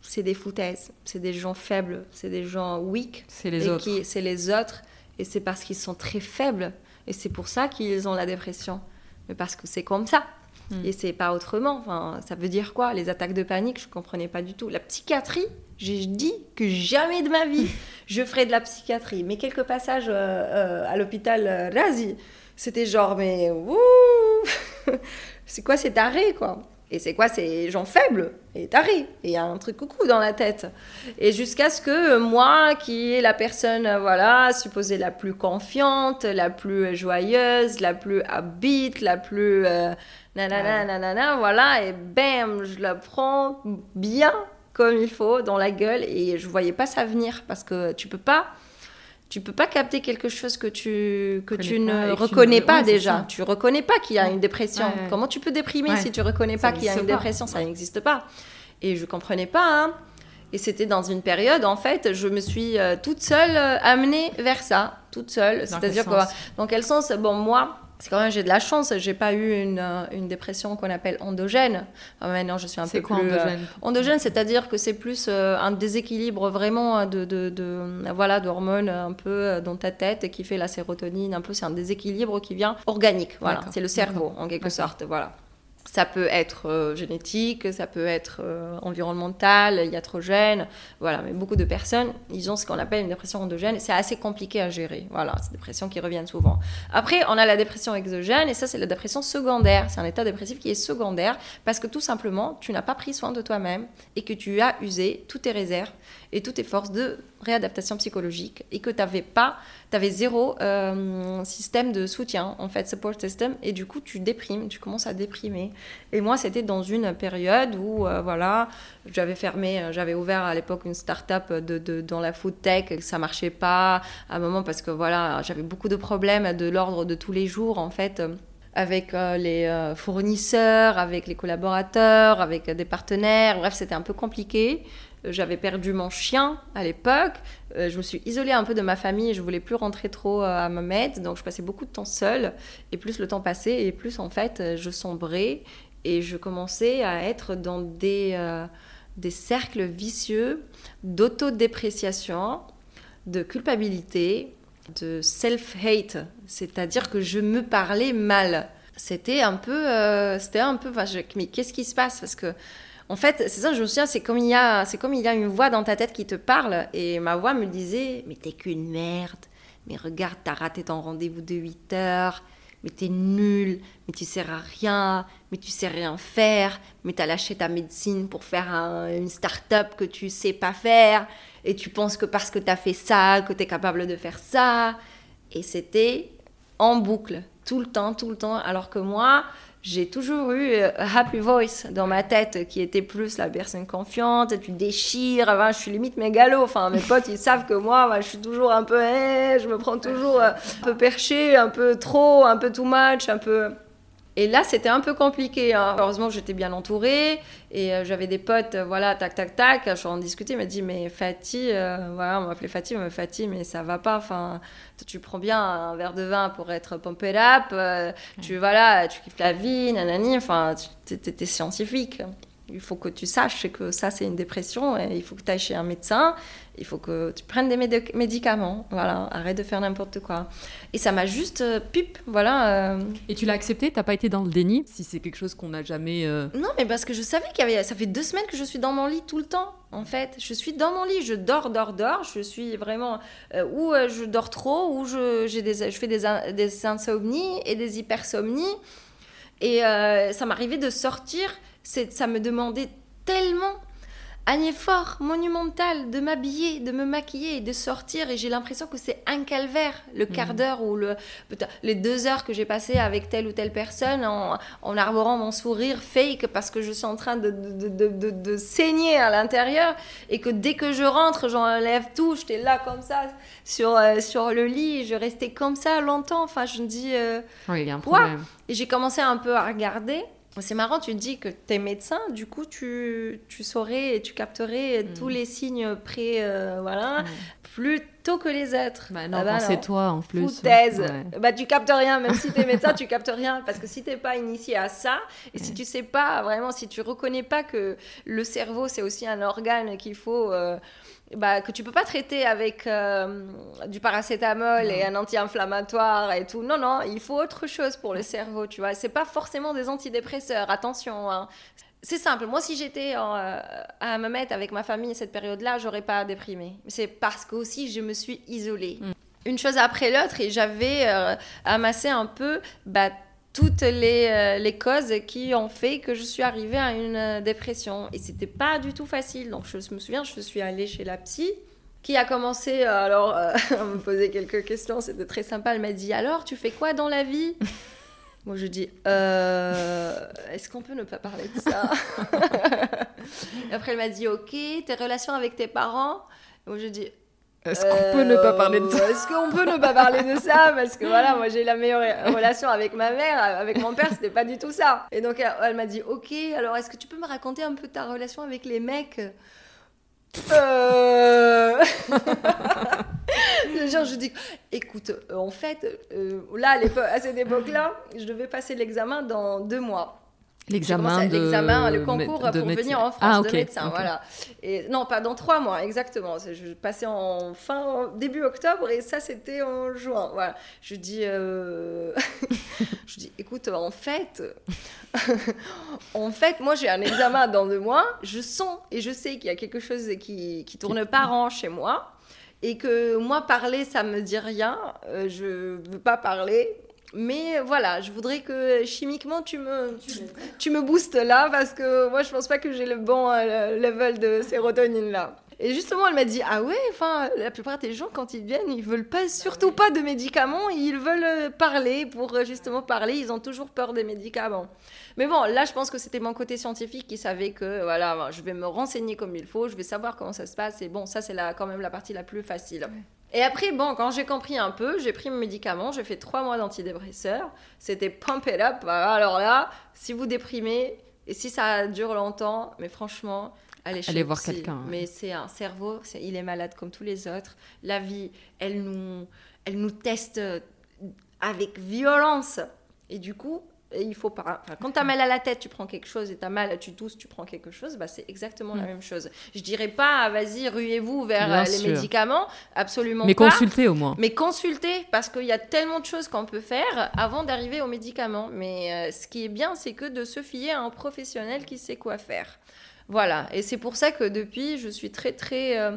C'est des foutaises, c'est des gens faibles, c'est des gens weak. C'est les et autres. C'est les autres. Et c'est parce qu'ils sont très faibles. Et c'est pour ça qu'ils ont la dépression. Mais parce que c'est comme ça. Mm. Et c'est pas autrement. Enfin, ça veut dire quoi Les attaques de panique, je comprenais pas du tout. La psychiatrie, j'ai dit que jamais de ma vie je ferais de la psychiatrie. Mais quelques passages euh, euh, à l'hôpital euh, Razi, c'était genre, mais wouh C'est quoi ces tarés, quoi? Et c'est quoi ces gens faibles? Et tarés Et il y a un truc coucou dans la tête. Et jusqu'à ce que moi, qui est la personne, euh, voilà, supposée la plus confiante, la plus joyeuse, la plus habite, la plus euh, nanana, nanana, voilà, et bam, je la prends bien comme il faut dans la gueule et je voyais pas ça venir parce que tu peux pas tu peux pas capter quelque chose que tu que tu ne tu reconnais pas ouais, déjà. tu reconnais pas qu'il y a une dépression. Ouais, ouais. comment tu peux déprimer si tu reconnais pas qu'il y a une dépression? Ça n'existe pas. Et je comprenais pas hein. et c'était dans une période en fait je me suis euh, toute seule euh, amenée vers ça. Toute seule. C'est-à-dire sens? Dans quel sens? Bon, moi, c'est quand même j'ai de la chance. J'ai pas eu une, euh, une dépression qu'on appelle endogène. Ah, maintenant, je suis un C'est peu quoi plus euh, endogène? endogène, c'est-à-dire que c'est plus euh, un déséquilibre vraiment de, de, de, voilà d'hormones un peu dans ta tête et qui fait la sérotonine. Un peu, c'est un déséquilibre qui vient organique. Voilà, c'est le cerveau en quelque sorte. Voilà. Ça peut être euh, génétique, ça peut être euh, environnemental, iatrogène, voilà. Mais beaucoup de personnes, ils ont ce qu'on appelle une dépression endogène. C'est assez compliqué à gérer. Voilà, c'est des dépressions qui reviennent souvent. Après, on a la dépression exogène, et ça, c'est la dépression secondaire. C'est un état dépressif qui est secondaire parce que tout simplement, tu n'as pas pris soin de toi-même et que tu as usé toutes tes réserves et toutes tes forces de réadaptation psychologique et que tu n'avais pas, tu avais zéro euh, système de soutien, en fait, support system, et du coup, tu déprimes, tu commences à déprimer. Et moi, c'était dans une période où, euh, voilà, j'avais fermé, euh, j'avais ouvert à l'époque une start-up de, dans la food tech, ça marchait pas à un moment parce que, voilà, j'avais beaucoup de problèmes de l'ordre de tous les jours, en fait. avec les fournisseurs, avec les collaborateurs, avec des partenaires. Bref, c'était un peu compliqué. J'avais perdu mon chien à l'époque. Euh, je me suis isolée un peu de ma famille je voulais plus rentrer trop euh, à Mohamed. Donc, je passais beaucoup de temps seule. Et plus le temps passait, et plus en fait, je sombrais. Et je commençais à être dans des, des cercles vicieux d'autodépréciation, de culpabilité, de self-hate. C'est-à-dire que je me parlais mal c'était un peu, euh, c'était un peu, mais qu'est-ce qui se passe? Parce que, en fait, c'est ça, je me souviens, c'est comme il y a, c'est comme il y a une voix dans ta tête qui te parle, et ma voix me disait, mais t'es qu'une merde, mais regarde, t'as raté ton rendez-vous de 8 heures, mais t'es nul, mais tu sers à rien, mais tu sais rien faire, mais t'as lâché ta médecine pour faire une start-up que tu sais pas faire, et tu penses que parce que t'as fait ça, que t'es capable de faire ça, et c'était en boucle. Tout le temps, tout le temps. Alors que moi, j'ai toujours eu euh, Happy Voice dans ma tête qui était plus la personne confiante, tu déchires, je suis limite mégalo. Enfin, mes potes, ils savent que moi, je suis toujours un peu, eh, je me prends toujours euh, un peu perché, un peu trop, un peu too much, un peu. Et là, c'était un peu compliqué. Hein. Heureusement que j'étais bien entourée et euh, j'avais des potes, euh, voilà, tac, tac, tac. Je suis en discuter, il m'a dit, mais Fatih, euh, voilà, on m'appelait Fatih, mais Fatih, mais ça va pas. Enfin, tu prends bien un verre de vin pour être pumped up. tu, voilà, tu kiffes la vie, nanani. Enfin, tu es, scientifique. Il faut que tu saches que ça, c'est une dépression et il faut que tu ailles chez un médecin il faut que tu prennes des médicaments. Voilà, arrête de faire n'importe quoi. Et ça m'a juste euh, pipe, voilà. Euh. Et tu l'as accepté? T'as pas été dans le déni? Si c'est quelque chose qu'on n'a jamais. Euh, non, mais parce que je savais qu'il y avait. Ça fait deux semaines que je suis dans mon lit tout le temps. En fait, je suis dans mon lit, je dors, dors, dors. Je suis vraiment ou je dors trop, ou je, j'ai des, je fais des, des insomnies et des hypersomnies. Et ça m'arrivait de sortir. Ça me demandait tellement un effort monumental de m'habiller, de me maquiller et de sortir. Et j'ai l'impression que c'est un calvaire, le quart mm. d'heure ou le, les deux heures que j'ai passées avec telle ou telle personne en, en, arborant mon sourire fake parce que je suis en train de, de, de, de saigner à l'intérieur. Et que dès que je rentre, j'enlève tout. J'étais là comme ça sur, euh, sur le lit. Je restais comme ça longtemps. Enfin, je me dis. Euh, oui, il y a un problème. Et j'ai commencé un peu à regarder. C'est marrant, tu dis que tu es médecin, du coup, tu, tu saurais et tu capterais mm. tous les signes pré. Euh, voilà. Mm. Plus tôt que les autres. Bah non, ah bah c'est toi en plus. Foutaise. Bah tu captes rien, même si tu es médecin, tu captes rien. Parce que si t'es pas initié à ça, et si tu sais pas vraiment, si tu reconnais pas que le cerveau, c'est aussi un organe qu'il faut. Euh, bah, que tu peux pas traiter avec euh, du paracétamol et un anti-inflammatoire et tout. Non, non, il faut autre chose pour le cerveau, tu vois. C'est pas forcément des antidépresseurs, attention. Hein. C'est simple. Moi, si j'étais euh, à me mettre avec ma famille cette période-là, j'aurais pas déprimé. C'est parce que aussi je me suis isolée. Mm. Une chose après l'autre et j'avais euh, amassé un peu bah, toutes les, euh, les, causes qui ont fait que je suis arrivée à une euh, dépression. Et c'était pas du tout facile. Donc je me souviens, je suis allée chez la psy qui a commencé euh, alors à me poser quelques questions. C'était très sympa. Elle m'a dit alors tu fais quoi dans la vie? Moi je dis est-ce qu'on peut ne pas parler de ça? Après elle m'a dit ok tes relations avec tes parents? Moi je dis est-ce qu'on peut ne pas parler de ça Est-ce qu'on peut ne pas parler de ça Parce que voilà, moi j'ai la meilleure relation avec ma mère, avec mon père, c'était pas du tout ça. Et donc elle m'a dit Ok, alors est-ce que tu peux me raconter un peu ta relation avec les mecs? Euh... Genre, je dis, écoute, euh, en fait, euh, là, à cette époque-là, je devais passer l'examen dans deux mois. L'examen de... L'examen, le concours pour venir en France ah, de médecin, voilà. Et, non, pas dans trois mois, exactement. Je passais en fin, début octobre et ça, c'était en juin, voilà. Je dis, euh, je dis, écoute, en fait, en fait, moi, j'ai un examen dans deux mois. Je sens et je sais qu'il y a quelque chose qui, qui tourne pas rond chez moi et que moi, parler, ça me dit rien. Euh, je veux pas parler mais voilà, je voudrais que chimiquement tu me, tu, me boostes là parce que moi je pense pas que j'ai le bon euh, level de sérotonine là. Et justement, elle m'a dit Ah ouais, enfin, la plupart des gens, quand ils viennent, ils veulent pas, surtout pas de médicaments, ils veulent euh, parler pour euh, justement parler, ils ont toujours peur des médicaments. Mais bon, là, je pense que c'était mon côté scientifique qui savait que, voilà, je vais me renseigner comme il faut, je vais savoir comment ça se passe, et bon, ça, c'est quand même la partie la plus facile. Et après, bon, quand j'ai compris un peu, j'ai pris mes médicaments, j'ai fait trois mois d'antidépresseurs. C'était pump it up. Alors là, si vous déprimez, et si ça dure longtemps, mais franchement, aller, voir quelqu'un. Mais c'est un cerveau, il est malade comme tous les autres. La vie, elle nous, elle nous teste avec violence. Et du coup, il faut pas. Enfin, quand tu as mal à la tête, tu prends quelque chose, et tu as mal, tu tousses, tu prends quelque chose, bah, c'est exactement la mm. même chose. Je dirais pas, vas-y, ruez-vous vers euh, les médicaments, absolument Mais pas. Mais consultez au moins. Mais consultez, parce qu'il y a tellement de choses qu'on peut faire avant d'arriver aux médicaments. Mais euh, ce qui est bien, c'est que de se fier à un professionnel qui sait quoi faire. Voilà, et c'est pour ça que depuis, je suis très, très. Euh,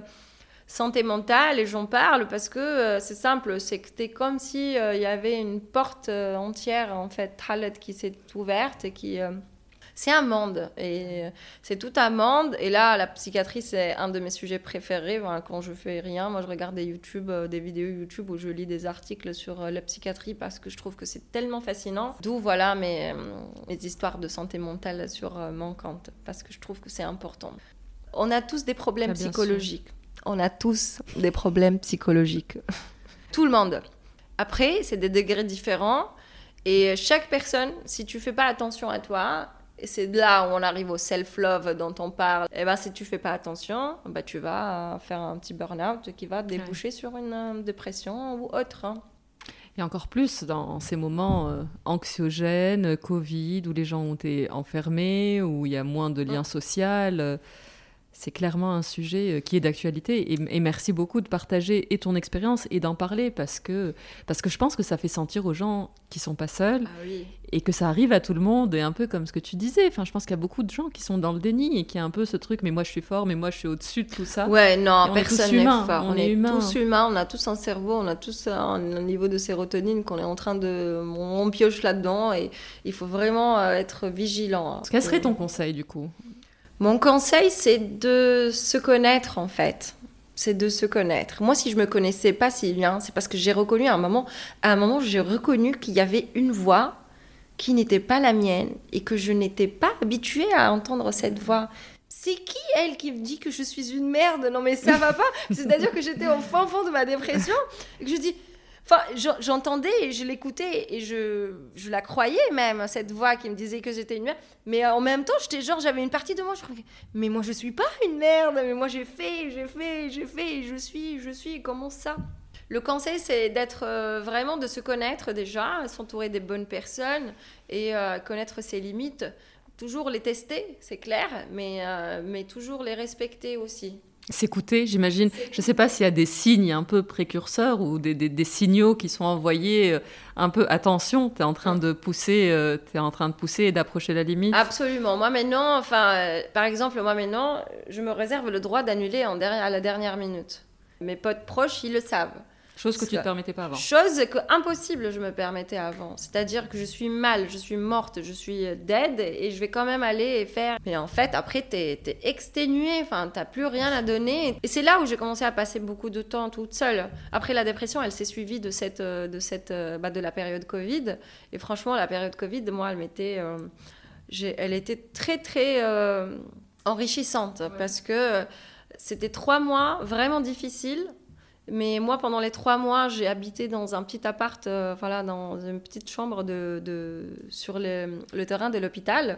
santé mentale et j'en parle parce que euh, c'est simple, c'est que c'est comme si euh, il y avait une porte euh, entière en fait, qui s'est ouverte et qui c'est un monde et c'est tout un monde. Et là la psychiatrie c'est un de mes sujets préférés. Quand je fais rien moi je regarde des YouTube des vidéos YouTube où je lis des articles sur la psychiatrie parce que je trouve que c'est tellement fascinant. D'où voilà mes, mes histoires de santé mentale sur mon compte parce que je trouve que c'est important. On a tous des problèmes ah, psychologiques on a tous des problèmes psychologiques. Tout le monde. Après, c'est des degrés différents. Et chaque personne, si tu fais pas attention à toi, et c'est là où on arrive au self-love dont on parle, et eh ben, si tu fais pas attention, bah, tu vas faire un petit burn-out qui va déboucher sur une euh, dépression ou autre. Hein. Et encore plus dans ces moments euh, anxiogènes, Covid, où les gens ont été enfermés, où il y a moins de liens mm. sociaux. C'est clairement un sujet euh, qui est d'actualité et, merci beaucoup de partager et ton expérience et d'en parler parce que, parce que je pense que ça fait sentir aux gens qui sont pas seuls ah et que ça arrive à tout le monde et un peu comme ce que tu disais. Enfin, je pense qu'il y a beaucoup de gens qui sont dans le déni et qui a un peu ce truc mais moi je suis fort, mais moi je suis au-dessus de tout ça. Ouais, non, personne n'est fort. On, est, tous humains, on a tous un cerveau, on a tous un, niveau de sérotonine qu'on est en train de. On, pioche là-dedans et il faut vraiment euh, être vigilant. Quel serait ton conseil du coup mon conseil, c'est de se connaître en fait. C'est de se connaître. Moi, si je me connaissais pas si bien, c'est parce que j'ai reconnu à un moment, à un moment, j'ai reconnu qu'il y avait une voix qui n'était pas la mienne et que je n'étais pas habituée à entendre cette voix. C'est qui elle qui me dit que je suis une merde? Non mais ça va pas. C'est-à-dire que j'étais au fin fond de ma dépression et que je dis Enfin, j'entendais et je l'écoutais et je, je, la croyais même, cette voix qui me disait que j'étais une merde. Mais en même temps, j'étais genre, j'avais une partie de moi, je croyais, mais moi je suis pas une merde, mais moi j'ai fait, j'ai fait, j'ai fait, je suis, je suis, comment ça? Le conseil, c'est d'être euh, vraiment, de se connaître déjà, s'entourer des bonnes personnes et euh, connaître ses limites. Toujours les tester, c'est clair, mais, euh, mais toujours les respecter aussi. S'écouter, j'imagine. Je ne sais pas s'il y a des signes un peu précurseurs ou des, des, signaux qui sont envoyés euh, un peu attention, tu es en train de pousser, euh, es en train de pousser et d'approcher la limite. Absolument. Moi maintenant, enfin, euh, par exemple, moi maintenant, je me réserve le droit d'annuler à la dernière minute. Mes potes proches, ils le savent. Chose que tu ne te permettais pas avant. Chose que impossible je me permettais avant. C'est-à-dire que je suis mal, je suis morte, je suis dead et je vais quand même aller faire. Mais en fait, après, tu es, exténué, enfin, t'as plus rien à donner. Et c'est là où j'ai commencé à passer beaucoup de temps toute seule. Après la dépression, elle s'est suivie de cette, de cette, bah, de la période Covid. Et franchement, la période Covid, moi, elle m'était, euh, elle était très très euh, enrichissante parce que c'était trois mois vraiment difficiles mais moi, pendant les trois mois, j'ai habité dans un petit appart, euh, voilà, dans une petite chambre de, sur le, terrain de l'hôpital.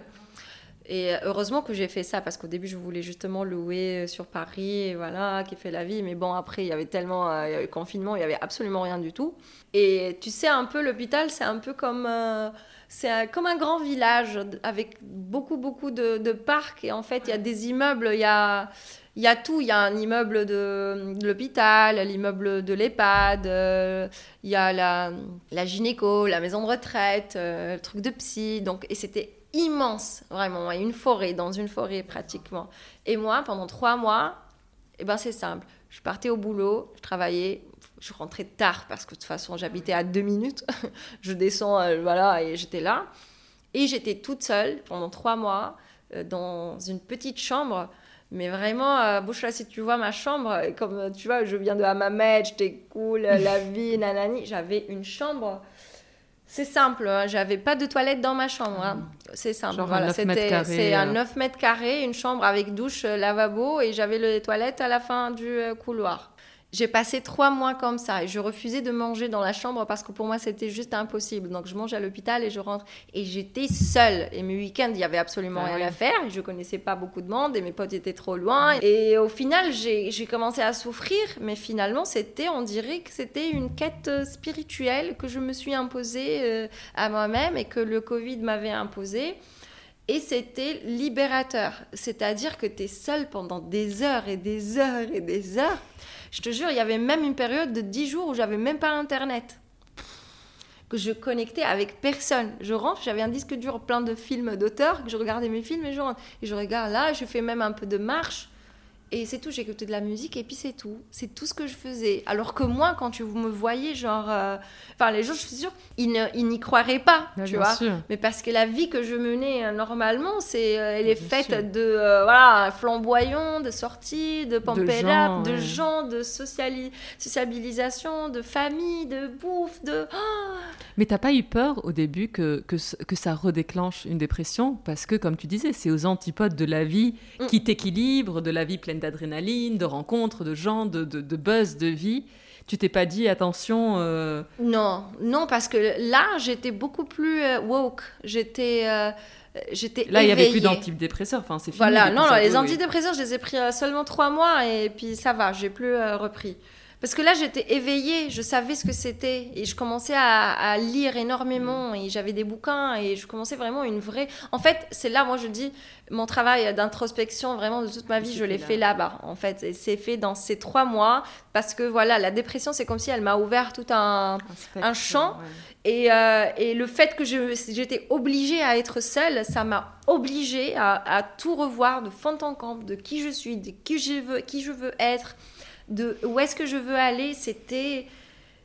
Et heureusement que j'ai fait ça parce qu'au début, je voulais justement louer sur Paris, voilà, qui fait la vie. Mais bon, après, il y avait tellement euh, y avait confinement, il y avait absolument rien du tout. Et tu sais, un peu l'hôpital, c'est un peu comme euh, c'est comme un grand village avec beaucoup beaucoup de parcs. Et en fait, il y a des immeubles, il y a il y a tout. Il y a un immeuble de, l'hôpital, l'immeuble de l'EHPAD, euh, il y a la, la, gynéco, la maison de retraite, euh, le truc de psy. Donc, et c'était immense, vraiment. Une forêt, dans une forêt pratiquement. Et moi, pendant trois mois, eh ben, c'est simple. Je partais au boulot, je travaillais, je rentrais tard parce que de toute façon, j'habitais à deux minutes. je descends, euh, voilà, et j'étais là. Et j'étais toute seule pendant trois mois dans une petite chambre mais vraiment, euh, Bouchra, si tu vois ma chambre, comme tu vois, je viens de Hammamet, j'étais cool, la vie, nanani, j'avais une chambre. C'est simple, hein, j'avais pas de toilette dans ma chambre. Hein. C'est simple. voilà, c'était c'est un 9 mètres carrés, une chambre avec douche, euh, lavabo, et j'avais les toilettes à la fin du euh, couloir. J'ai passé trois mois comme ça et je refusais de manger dans la chambre parce que pour moi c'était juste impossible. Donc je mange à l'hôpital et je rentre et j'étais seule. Et mes week-ends, il y avait absolument Ah rien oui. à faire. Et je connaissais pas beaucoup de monde et mes potes étaient trop loin. Et au final, j'ai commencé à souffrir, mais finalement c'était, on dirait que c'était une quête spirituelle que je me suis imposée euh, à moi-même et que le Covid m'avait imposée. Et c'était libérateur. C'est-à-dire que tu es seule pendant des heures et des heures et des heures. Je te jure, il y avait même une période de 10 jours où j'avais même pas Internet. Que je connectais avec personne. Je rentre, j'avais un disque dur plein de films d'auteurs, que je regardais mes films et je rentre. Et je regarde là, je fais même un peu de marche. Et c'est tout, j'écoutais de la musique et puis c'est tout. C'est tout ce que je faisais. Alors que moi, quand tu me voyais, genre. euh, Enfin, les gens, je suis sûre, ils n'y croiraient pas, Ouais, tu bien vois. sûr. Mais parce que la vie que je menais euh, normalement, c'est, euh, elle est faite sûr. de voilà, flamboyants, de sorties, de gens, up, de ouais. gens, de sociali- sociabilisation, de famille, de bouffe, de. Oh Mais t'as pas eu peur au début que, que, que ça redéclenche une dépression? Parce que, comme tu disais, c'est aux antipodes de la vie Mm. qui t'équilibre, de la vie pleine d'adrénaline, de rencontres, de gens, de, de, de buzz, de vie. Tu t'es pas dit, attention, euh, Non, non, parce que là, j'étais beaucoup plus euh, woke. J'étais. euh, J'étais là, il y avait plus d'antidépresseurs. Enfin, c'est fini. Voilà, non, non, les oui. antidépresseurs, je les ai pris seulement trois mois et puis ça va, j'ai plus euh, repris. Parce que là, j'étais éveillée, je savais ce que c'était et je commençais à, à lire énormément et j'avais des bouquins et je commençais vraiment une vraie. En fait, c'est là, moi, je dis, mon travail d'introspection vraiment de toute ma vie, je l'ai fait fait là-bas, en fait. Et c'est fait dans ces trois mois parce que voilà, la dépression, c'est comme si elle m'a ouvert tout un, Un spectre, un champ, ouais. et, euh, et le fait que je- j'étais obligée à être seule, ça m'a obligée à, à tout revoir de fond en comble, de qui je suis, de qui je veux, qui je veux être, de où est-ce que je veux aller. C'était,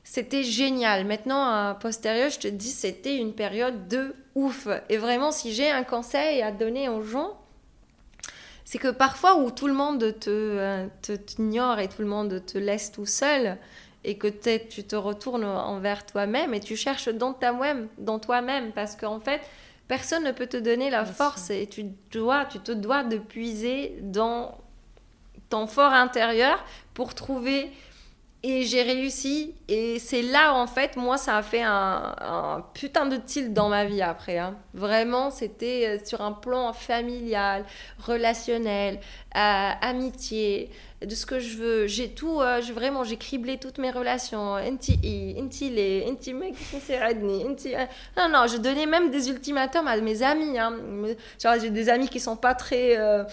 c'était génial. Maintenant, à posteriori, je te dis, c'était une période de ouf. Et vraiment, si j'ai un conseil à donner aux gens, c'est que parfois où tout le monde te, t'ignore et tout le monde te laisse tout seul et que tu te retournes envers toi-même et tu cherches dans toi-même, dans toi-même parce qu'en fait personne ne peut te donner la Bien force et tu dois, tu te dois de puiser dans ton fort intérieur pour trouver. Et j'ai réussi. Et c'est là, en fait, moi, ça a fait un, un putain de tilt dans ma vie après. Hein. Vraiment, c'était euh, sur un plan familial, relationnel, euh, amitié, de ce que je veux. J'ai tout, euh, vraiment, j'ai criblé toutes mes relations. Inti, inti les, inti mec, inti. Non, non, je donnais même des ultimatums à mes amis. Hein. Genre, j'ai des amis qui sont pas très. Euh,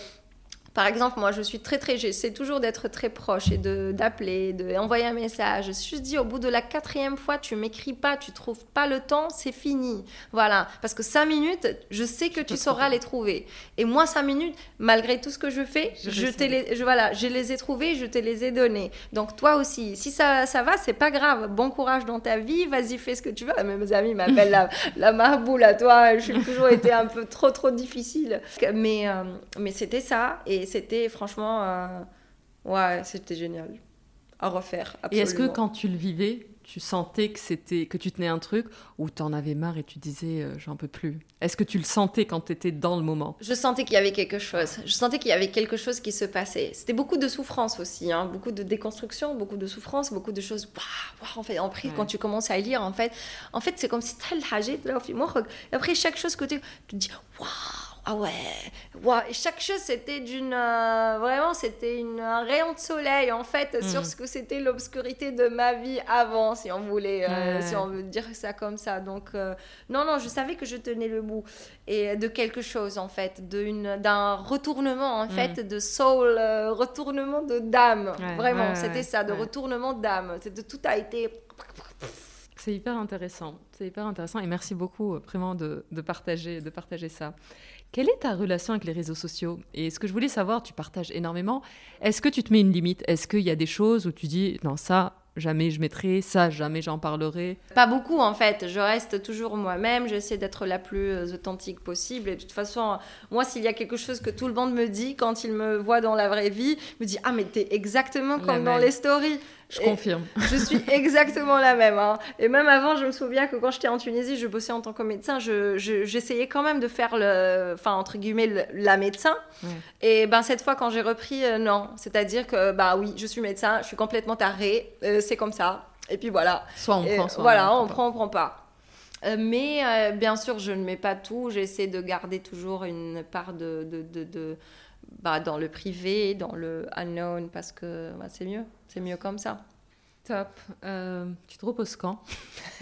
par exemple, moi, je suis très, très, j'essaie toujours d'être très proche et de d'appeler, d'envoyer un message. Je dit, au bout de la quatrième fois, tu m'écris pas, tu trouves pas le temps, c'est fini. Voilà. Parce que cinq minutes, je sais que tu sauras trouver. les trouver. Et moi, cinq minutes, malgré tout ce que je fais, Je je, les te sais. les, je, voilà, je les ai trouvés, je te les ai donnés. Donc, toi aussi, si ça, ça va, c'est pas grave. Bon courage dans ta vie, vas-y, fais ce que tu veux. Mes amis m'appellent la, la marboule à toi. Je suis toujours été un peu trop, trop difficile. Mais, euh, mais c'était ça. Et c'était franchement, euh, ouais, c'était génial. À refaire. Et est-ce que quand tu le vivais, tu sentais que c'était que tu tenais un truc ou t'en avais marre et tu disais euh, j'en peux plus? Est-ce que tu le sentais quand tu étais dans le moment? Je sentais qu'il y avait quelque chose. Je sentais qu'il y avait quelque chose qui se passait. C'était beaucoup de souffrance aussi, hein. beaucoup de déconstruction, beaucoup de souffrance, beaucoup de choses. En fait, après, Ouais. quand tu commences à lire, en fait, en fait, c'est comme si film. Et après, chaque chose que tu, tu te dis, waouh, ah ouais. Et chaque chose, c'était d'une, euh, vraiment, c'était une- un rayon de soleil, en fait, Mm. sur ce que c'était l'obscurité de ma vie avant, si on voulait, euh, Ouais. si on veut dire ça comme ça. Donc, euh, non, non, je savais que je tenais le bout et de quelque chose en fait, d'une- d'un retournement en Mm. fait de soul, retournement de d'âme. Ouais, Vraiment, ouais, c'était ça, de retournement d'âme. C'était tout a été. C'est hyper intéressant. C'est hyper intéressant et merci beaucoup vraiment de, de partager de partager ça. Quelle est ta relation avec les réseaux sociaux? Et ce que je voulais savoir, tu partages énormément. Est-ce que tu te mets une limite? Est-ce qu'il y a des choses où tu dis non ça jamais je mettrai, ça jamais j'en parlerai? Pas beaucoup en fait. Je reste toujours moi-même. J'essaie d'être la plus euh, authentique possible. Et de toute façon, moi, s'il y a quelque chose que tout le monde me dit quand il me voit dans la vraie vie, me dit ah mais t'es exactement La comme dans même. les stories. Je confirme. Je suis exactement la même. Hein. Et même avant, je me souviens que quand j'étais en Tunisie, je bossais en tant que médecin. J'essayais je, quand même de faire le, enfin entre guillemets, la médecin. Et ben cette fois, quand j'ai repris, euh, non. C'est-à-dire que bah oui, je suis médecin, je suis complètement tarée. Euh, c'est comme ça. Et puis voilà. Soit on prend, soit voilà, on, on prend, on prend pas. Euh, mais bien sûr, je ne mets pas tout. J'essaie de garder toujours une part de, de, de, bah, dans le privé, dans le unknown, parce que bah, c'est mieux. C'est mieux comme ça. Top. Euh, tu te reposes quand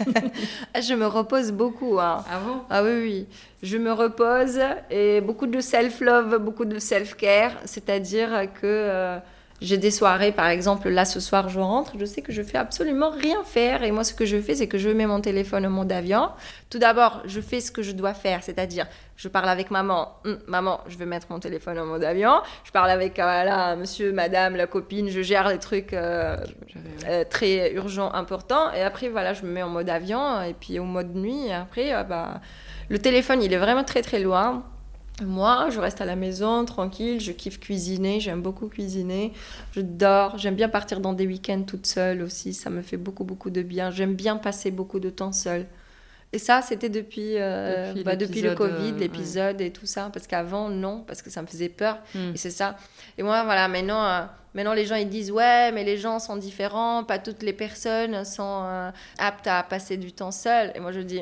Je me repose beaucoup. Hein. Ah bon? Ah oui, oui. Je me repose et beaucoup de self-love, beaucoup de self-care. C'est-à-dire que euh, j'ai des soirées, par exemple, là ce soir je rentre, je sais que je fais absolument rien faire. Et moi, ce que je fais, c'est que je mets mon téléphone au mode avion. Tout d'abord, je fais ce que je dois faire, c'est-à-dire, je parle avec maman. Hum, maman, je vais mettre mon téléphone en mode avion. Je parle avec euh, voilà, monsieur, madame, la copine. Je gère les trucs euh, euh, très urgents, importants. Et après, voilà, je me mets en mode avion. Et puis au mode nuit. Et après, bah, le téléphone, il est vraiment très très loin. Moi, je reste à la maison tranquille, je kiffe cuisiner, j'aime beaucoup cuisiner, je dors, j'aime bien partir dans des week-ends toute seule aussi, ça me fait beaucoup beaucoup de bien, j'aime bien passer beaucoup de temps seule. Et ça, c'était depuis, euh, depuis, bah, le Covid, euh, l'épisode et tout ça, parce qu'avant, non, parce que ça me faisait peur, hmm. et c'est ça. Et moi, voilà, maintenant, euh, maintenant les gens, ils disent, ouais, mais les gens sont différents, pas toutes les personnes sont aptes à passer du temps seul. Et moi, je dis,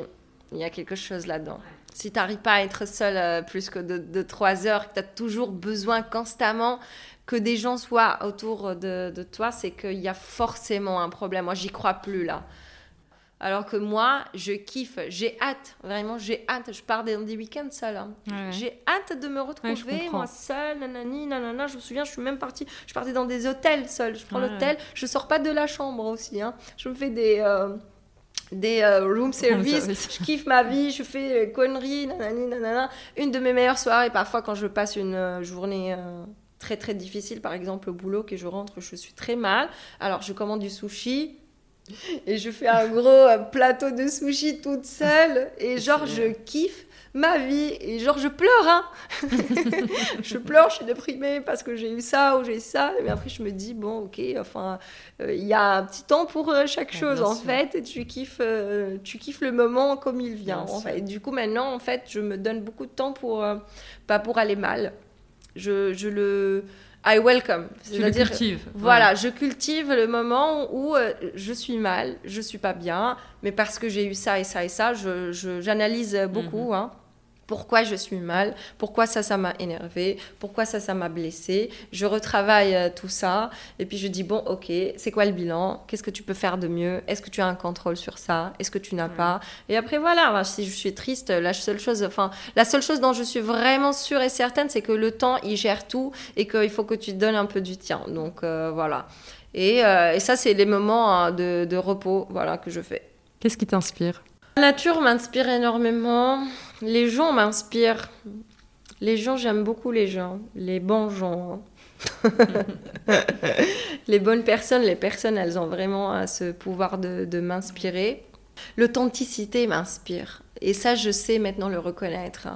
il y a quelque chose là-dedans si tu n'arrives pas à être seul euh, plus que de, trois heures, que tu as toujours besoin constamment que des gens soient autour de, toi, c'est qu'il y a forcément un problème. Moi, j'y crois plus là. Alors que moi, je kiffe, j'ai hâte, vraiment, j'ai hâte. Je pars dans des week-ends seule. Hein. J'ai hâte de me retrouver, moi, seule, nanani, nanana. Je me souviens, je suis même partie, je partais dans des hôtels seule. Je prends l'hôtel, je sors pas de la chambre aussi. Hein. Je me fais des. Euh, des euh, room, service. Je kiffe ma vie, je fais euh, conneries, nanani, nanana. Une de mes meilleures soirées, parfois quand je passe une euh, journée très très difficile, par exemple au boulot, que je rentre, je suis très mal. Alors je commande du sushi. Et je fais un gros plateau de sushi toute seule. Et genre, je kiffe ma vie. Et genre, je pleure, hein. je pleure, je suis déprimée parce que j'ai eu ça ou j'ai ça. Mais après, je me dis, bon, ok, enfin, euh, il y a un petit temps pour euh, chaque chose, en fait. Et tu kiffes, euh, tu kiffes le moment comme il vient. En fait. Et du coup, maintenant, en fait, je me donne beaucoup de temps pour, pas pour aller mal. Je, je le. I welcome. C'est-à-dire, voilà, je cultive le moment où je suis mal, je suis pas bien, mais parce que j'ai eu ça et ça et ça, j'analyse je, j'analyse beaucoup. Mhm. Hein pourquoi je suis mal, pourquoi ça, ça m'a énervé, pourquoi ça, ça m'a blessé. Je retravaille euh, tout ça et puis je dis, bon, ok, c'est quoi le bilan? Qu'est-ce que tu peux faire de mieux? Est-ce que tu as un contrôle sur ça? Est-ce que tu n'as pas? Et après, voilà, si je suis triste, la seule chose, enfin, la seule chose dont je suis vraiment sûre et certaine, c'est que le temps, il gère tout et qu'il faut que tu te donnes un peu du tien. Donc, euh, voilà. Et, euh, et, ça, c'est les moments hein, de, de repos voilà, que je fais. Qu'est-ce qui t'inspire? La nature m'inspire énormément. Les gens m'inspirent. Les gens, j'aime beaucoup les gens, les bons gens. les bonnes personnes, les personnes, elles ont vraiment ce pouvoir de, de m'inspirer. L'authenticité m'inspire. Et ça, je sais maintenant le reconnaître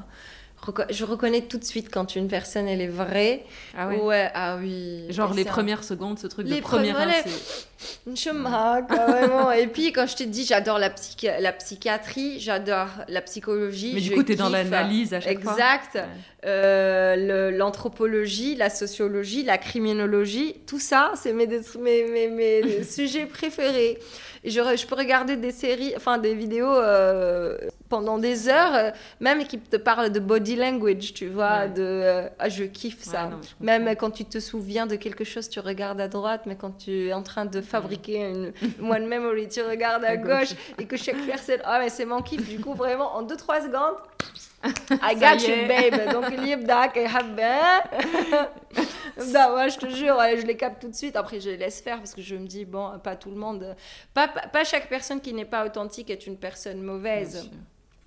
je reconnais tout de suite quand une personne elle est vraie. Ah ouais. ah oui. Genre les premières secondes, ce truc de première Une vraiment. Et puis quand je te dis, j'adore la, la psychiatrie, j'adore la psychologie. Mais du coup, tu es dans l'analyse à chaque exact. fois. Exact. Euh, l'anthropologie, la sociologie, la criminologie, tout ça, c'est mes, mes, mes, mes sujets préférés. je, je, peux regarder des séries, enfin des vidéos euh, pendant des heures, euh, même qui te parlent de body language, tu vois, de ah, je kiffe ça. même quand tu te souviens de quelque chose, tu regardes à droite, mais quand tu es en train de fabriquer une one memory, tu regardes à, à gauche, et que chaque personne, ah mais c'est mon kiff, du coup vraiment en 2-3 secondes, I got you babe, donc libdak et bah, ouais, je te jure, je les capte tout de suite, après je les laisse faire parce que je me dis, bon, pas tout le monde, pas, pas chaque personne qui n'est pas authentique est une personne mauvaise.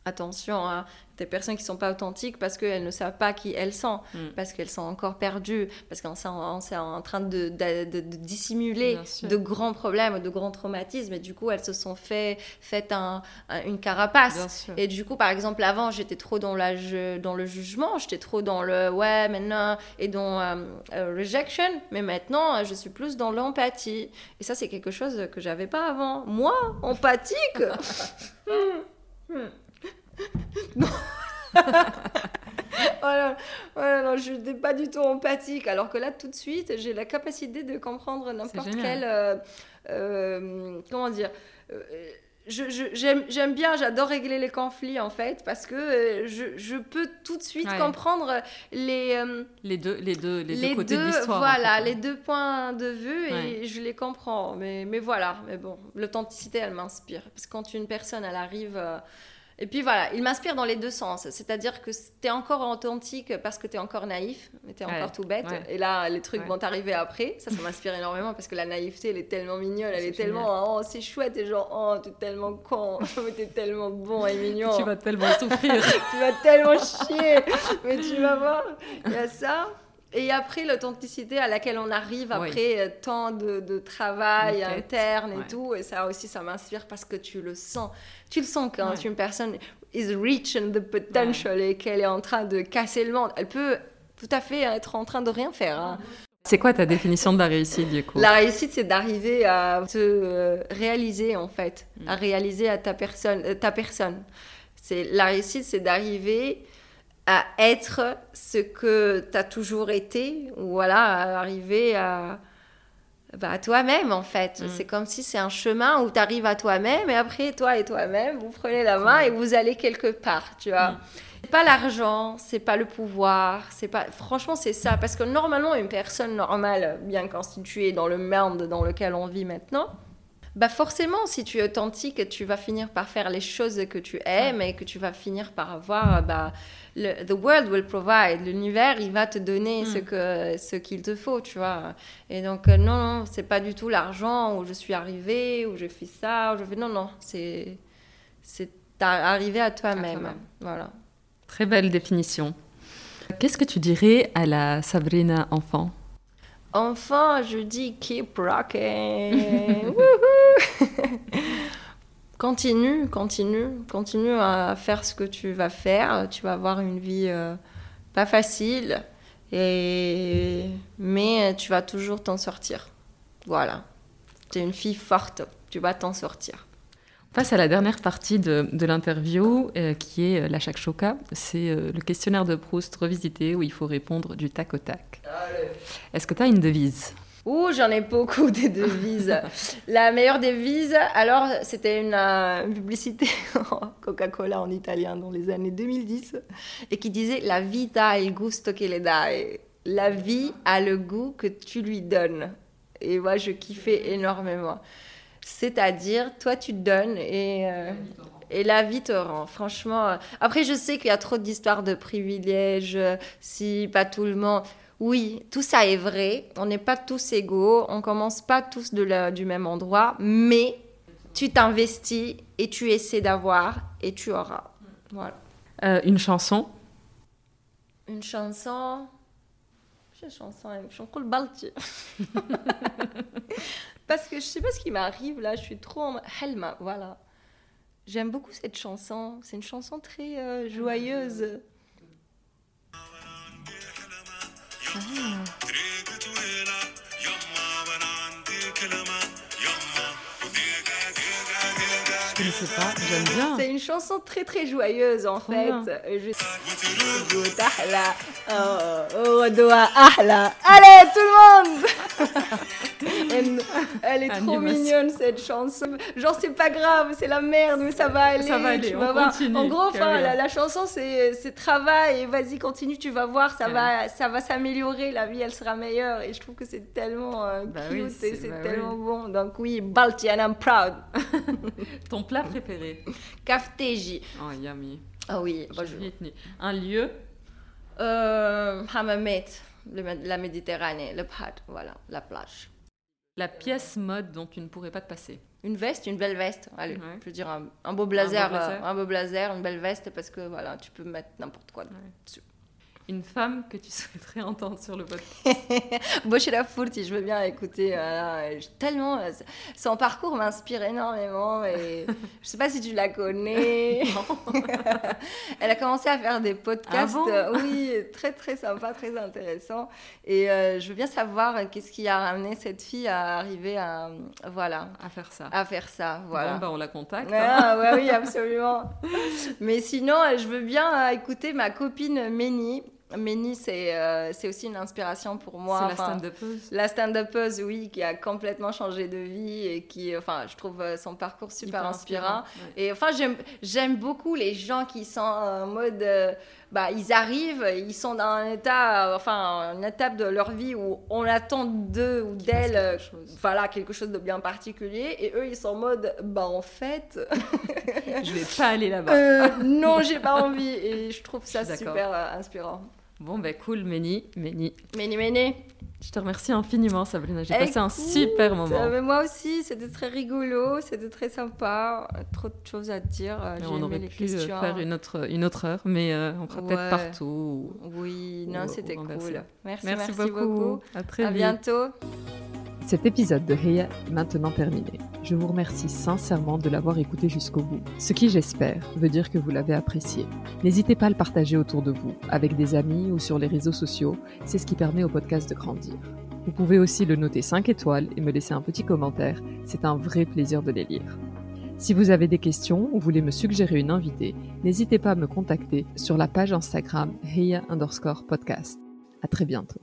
Attention des personnes qui sont pas authentiques parce qu'elles ne savent pas qui elles sont, Mm. parce qu'elles sont encore perdues, parce qu'on s'est en, train de, de- de- de dissimuler de grands problèmes, de grands traumatismes, et du coup elles se sont fait, fait un- un- une carapace. Et du coup, par exemple, avant, j'étais trop dans, la dans le jugement, j'étais trop dans le ouais, maintenant, et dans euh, euh, rejection, mais maintenant, je suis plus dans l'empathie. Et ça, c'est quelque chose que j'avais pas avant. Moi, empathique Hmm. Non. voilà, voilà, non, je n'étais pas du tout empathique, alors que là, tout de suite, j'ai la capacité de comprendre n'importe quel. euh, euh, comment dire euh, j'aime bien, j'adore régler les conflits en fait, parce que euh, je, je peux tout de suite Ouais. comprendre les, euh, Les deux, les deux, les, les deux côtés de l'histoire. en voilà, fait. les deux points de vue et je les comprends. Mais, mais voilà, mais bon, l'authenticité, elle m'inspire. Parce que quand une personne, elle arrive. euh, et puis voilà, il m'inspire dans les deux sens. C'est-à-dire que tu es encore authentique parce que tu es encore naïf, mais tu es Ouais, encore tout bête. ouais. Et là, les trucs Ouais. vont t'arriver après. Ça, ça m'inspire énormément parce que la naïveté, elle est tellement mignonne. Elle C'est est tellement, oh, c'est chouette. Et genre, oh, t'es tellement con. mais t'es tellement bon et mignon Tu vas tellement souffrir. tu vas tellement chier, mais tu vas voir, il y a ça. Et après, l'authenticité à laquelle on arrive après euh, tant de, de travail interne et Ouais. tout. Et ça aussi, ça m'inspire parce que tu le sens. Tu le sens quand Ouais. une personne is rich in the potential et qu'elle est en train de casser le monde. Elle peut tout à fait être en train de rien faire. hein. C'est quoi ta définition de la réussite du coup? La réussite, c'est d'arriver à te euh, réaliser, en fait, Mm. à réaliser à ta personne. euh, ta personne. C'est, la réussite, c'est d'arriver à être ce que tu as toujours été, ou voilà, à arriver à, bah, à toi-même, en fait. Mm. C'est comme si c'est un chemin où tu arrives à toi-même, et après, toi et toi-même, vous prenez la main et vous allez quelque part, tu vois. Mm. C'est pas l'argent, c'est pas le pouvoir, c'est pas. Franchement, c'est ça. Parce que normalement, une personne normale, bien constituée dans le monde dans lequel on vit maintenant, bah forcément, si tu es authentique, tu vas finir par faire les choses que tu aimes et que tu vas finir par avoir. Bah, le, the world will provide. L'univers, il va te donner Mm. ce que ce qu'il te faut, tu vois. Et donc euh, non, non, c'est pas du tout l'argent où je suis arrivée, où je fais ça, où je fais non, non, c'est c'est arrivé à toi-même. toi-même. voilà. Très belle définition. Qu'est-ce que tu dirais à la Sabrina enfant? Enfin, je dis keep rocking. Continue, continue, continue à faire ce que tu vas faire. Tu vas avoir une vie euh, pas facile, et... mais tu vas toujours t'en sortir. Voilà. Tu es une fille forte, tu vas t'en sortir. Passe à la dernière partie de, de l'interview euh, qui est euh, la shakshoka. C'est euh, le questionnaire de Proust revisité où il faut répondre du tac au tac. Est-ce que tu as une devise? Ouh, j'en ai beaucoup des devises. La meilleure devise, alors, c'était une, euh, une publicité Coca-Cola en italien dans les années 2010 et qui disait La vita ha il gusto che le dai. La vie a le goût que tu lui donnes. Et moi, je kiffais énormément. C'est-à-dire, toi, tu te donnes et. euh, et la vie te rend, franchement. euh, Après, je sais qu'il y a trop d'histoires de privilèges, euh, si pas tout le monde. Oui, tout ça est vrai. On n'est pas tous égaux. On commence pas tous de la- du même endroit. Mais tu t'investis et tu essaies d'avoir et tu auras. Voilà. Euh, Une chanson? Une chanson? Une chanson? Une chanson le balti. Parce que je sais pas ce qui m'arrive là. Je suis trop en. Helma, voilà. J'aime beaucoup cette chanson. C'est une chanson très euh, joyeuse. Je ne sais pas, j'aime bien. C'est une chanson très très joyeuse en Trop fait. Euh, Je... Allez tout le monde elle, est trop mignonne cette chanson. Genre c'est pas grave, c'est la merde, mais ça va aller. Ça va aller, tu on vas voir. continue, En gros, enfin, la, la chanson c'est travail et vas-y continue, tu vas voir, ça Ouais. va ça va s'améliorer, la vie elle sera meilleure et je trouve que c'est tellement euh, Bah cute oui, et c'est- bah tellement bon. Donc oui, Balti and I'm proud. Ton plat préféré Kafteji. Oh, yummy. Ah oui, bah, je- Vietnamien. Un lieu Euh, Mé- la Méditerranée, le Pad, voilà, la plage. La pièce mode dont tu ne pourrais pas te passer une veste, une belle veste. Allez, je veux dire un, beau blazer, un beau blazer, une belle veste, parce que voilà, tu peux mettre n'importe quoi dessus une femme que tu souhaiterais entendre sur le podcast la Furti, je veux bien écouter. tellement, son parcours m'inspire énormément. Et je sais pas si tu la connais. Elle a commencé à faire des podcasts, ah oui, très très sympa, très intéressant. Et euh, je veux bien savoir qu'est-ce qui a ramené cette fille à arriver à voilà à faire ça. À faire ça, voilà. Bon, bah, on la contacte. Ah, ouais, oui, absolument. Mais sinon, je veux bien écouter ma copine Ménie Méni, euh, c'est aussi une inspiration pour moi. C'est la stand-upeuse La stand-upeuse, oui, qui a complètement changé de vie et qui, enfin, je trouve euh, son parcours super inspirant. Et enfin, j'aime beaucoup les gens qui sont en mode, euh, bah, ils arrivent, ils sont dans un état, enfin, une étape de leur vie où on attend d'eux ou d'elles, voilà, quelque chose de bien particulier. Et eux, ils sont en mode, bah, en fait. je vais pas aller là-bas. non, j'ai pas envie. Et je trouve ça super inspirant. Bon, ben cool, Méni, Méni. Méni, Méni. Je te remercie infiniment, Sabrina. J'ai passé un super moment. Euh, moi aussi, c'était très rigolo, c'était très sympa. Trop de choses à dire. on aurait pu euh, faire une autre, une autre heure, mais euh, on fera peut-être partout. Oui, non, c'était cool. Merci, merci, beaucoup. À très à bientôt. Cet épisode de Heya est maintenant terminé. Je vous remercie sincèrement de l'avoir écouté jusqu'au bout, ce qui j'espère veut dire que vous l'avez apprécié. N'hésitez pas à le partager autour de vous, avec des amis ou sur les réseaux sociaux, c'est ce qui permet au podcast de grandir. Vous pouvez aussi le noter 5 étoiles et me laisser un petit commentaire, c'est un vrai plaisir de les lire. Si vous avez des questions ou voulez me suggérer une invitée, n'hésitez pas à me contacter sur la page Instagram Heya underscore podcast. À très bientôt.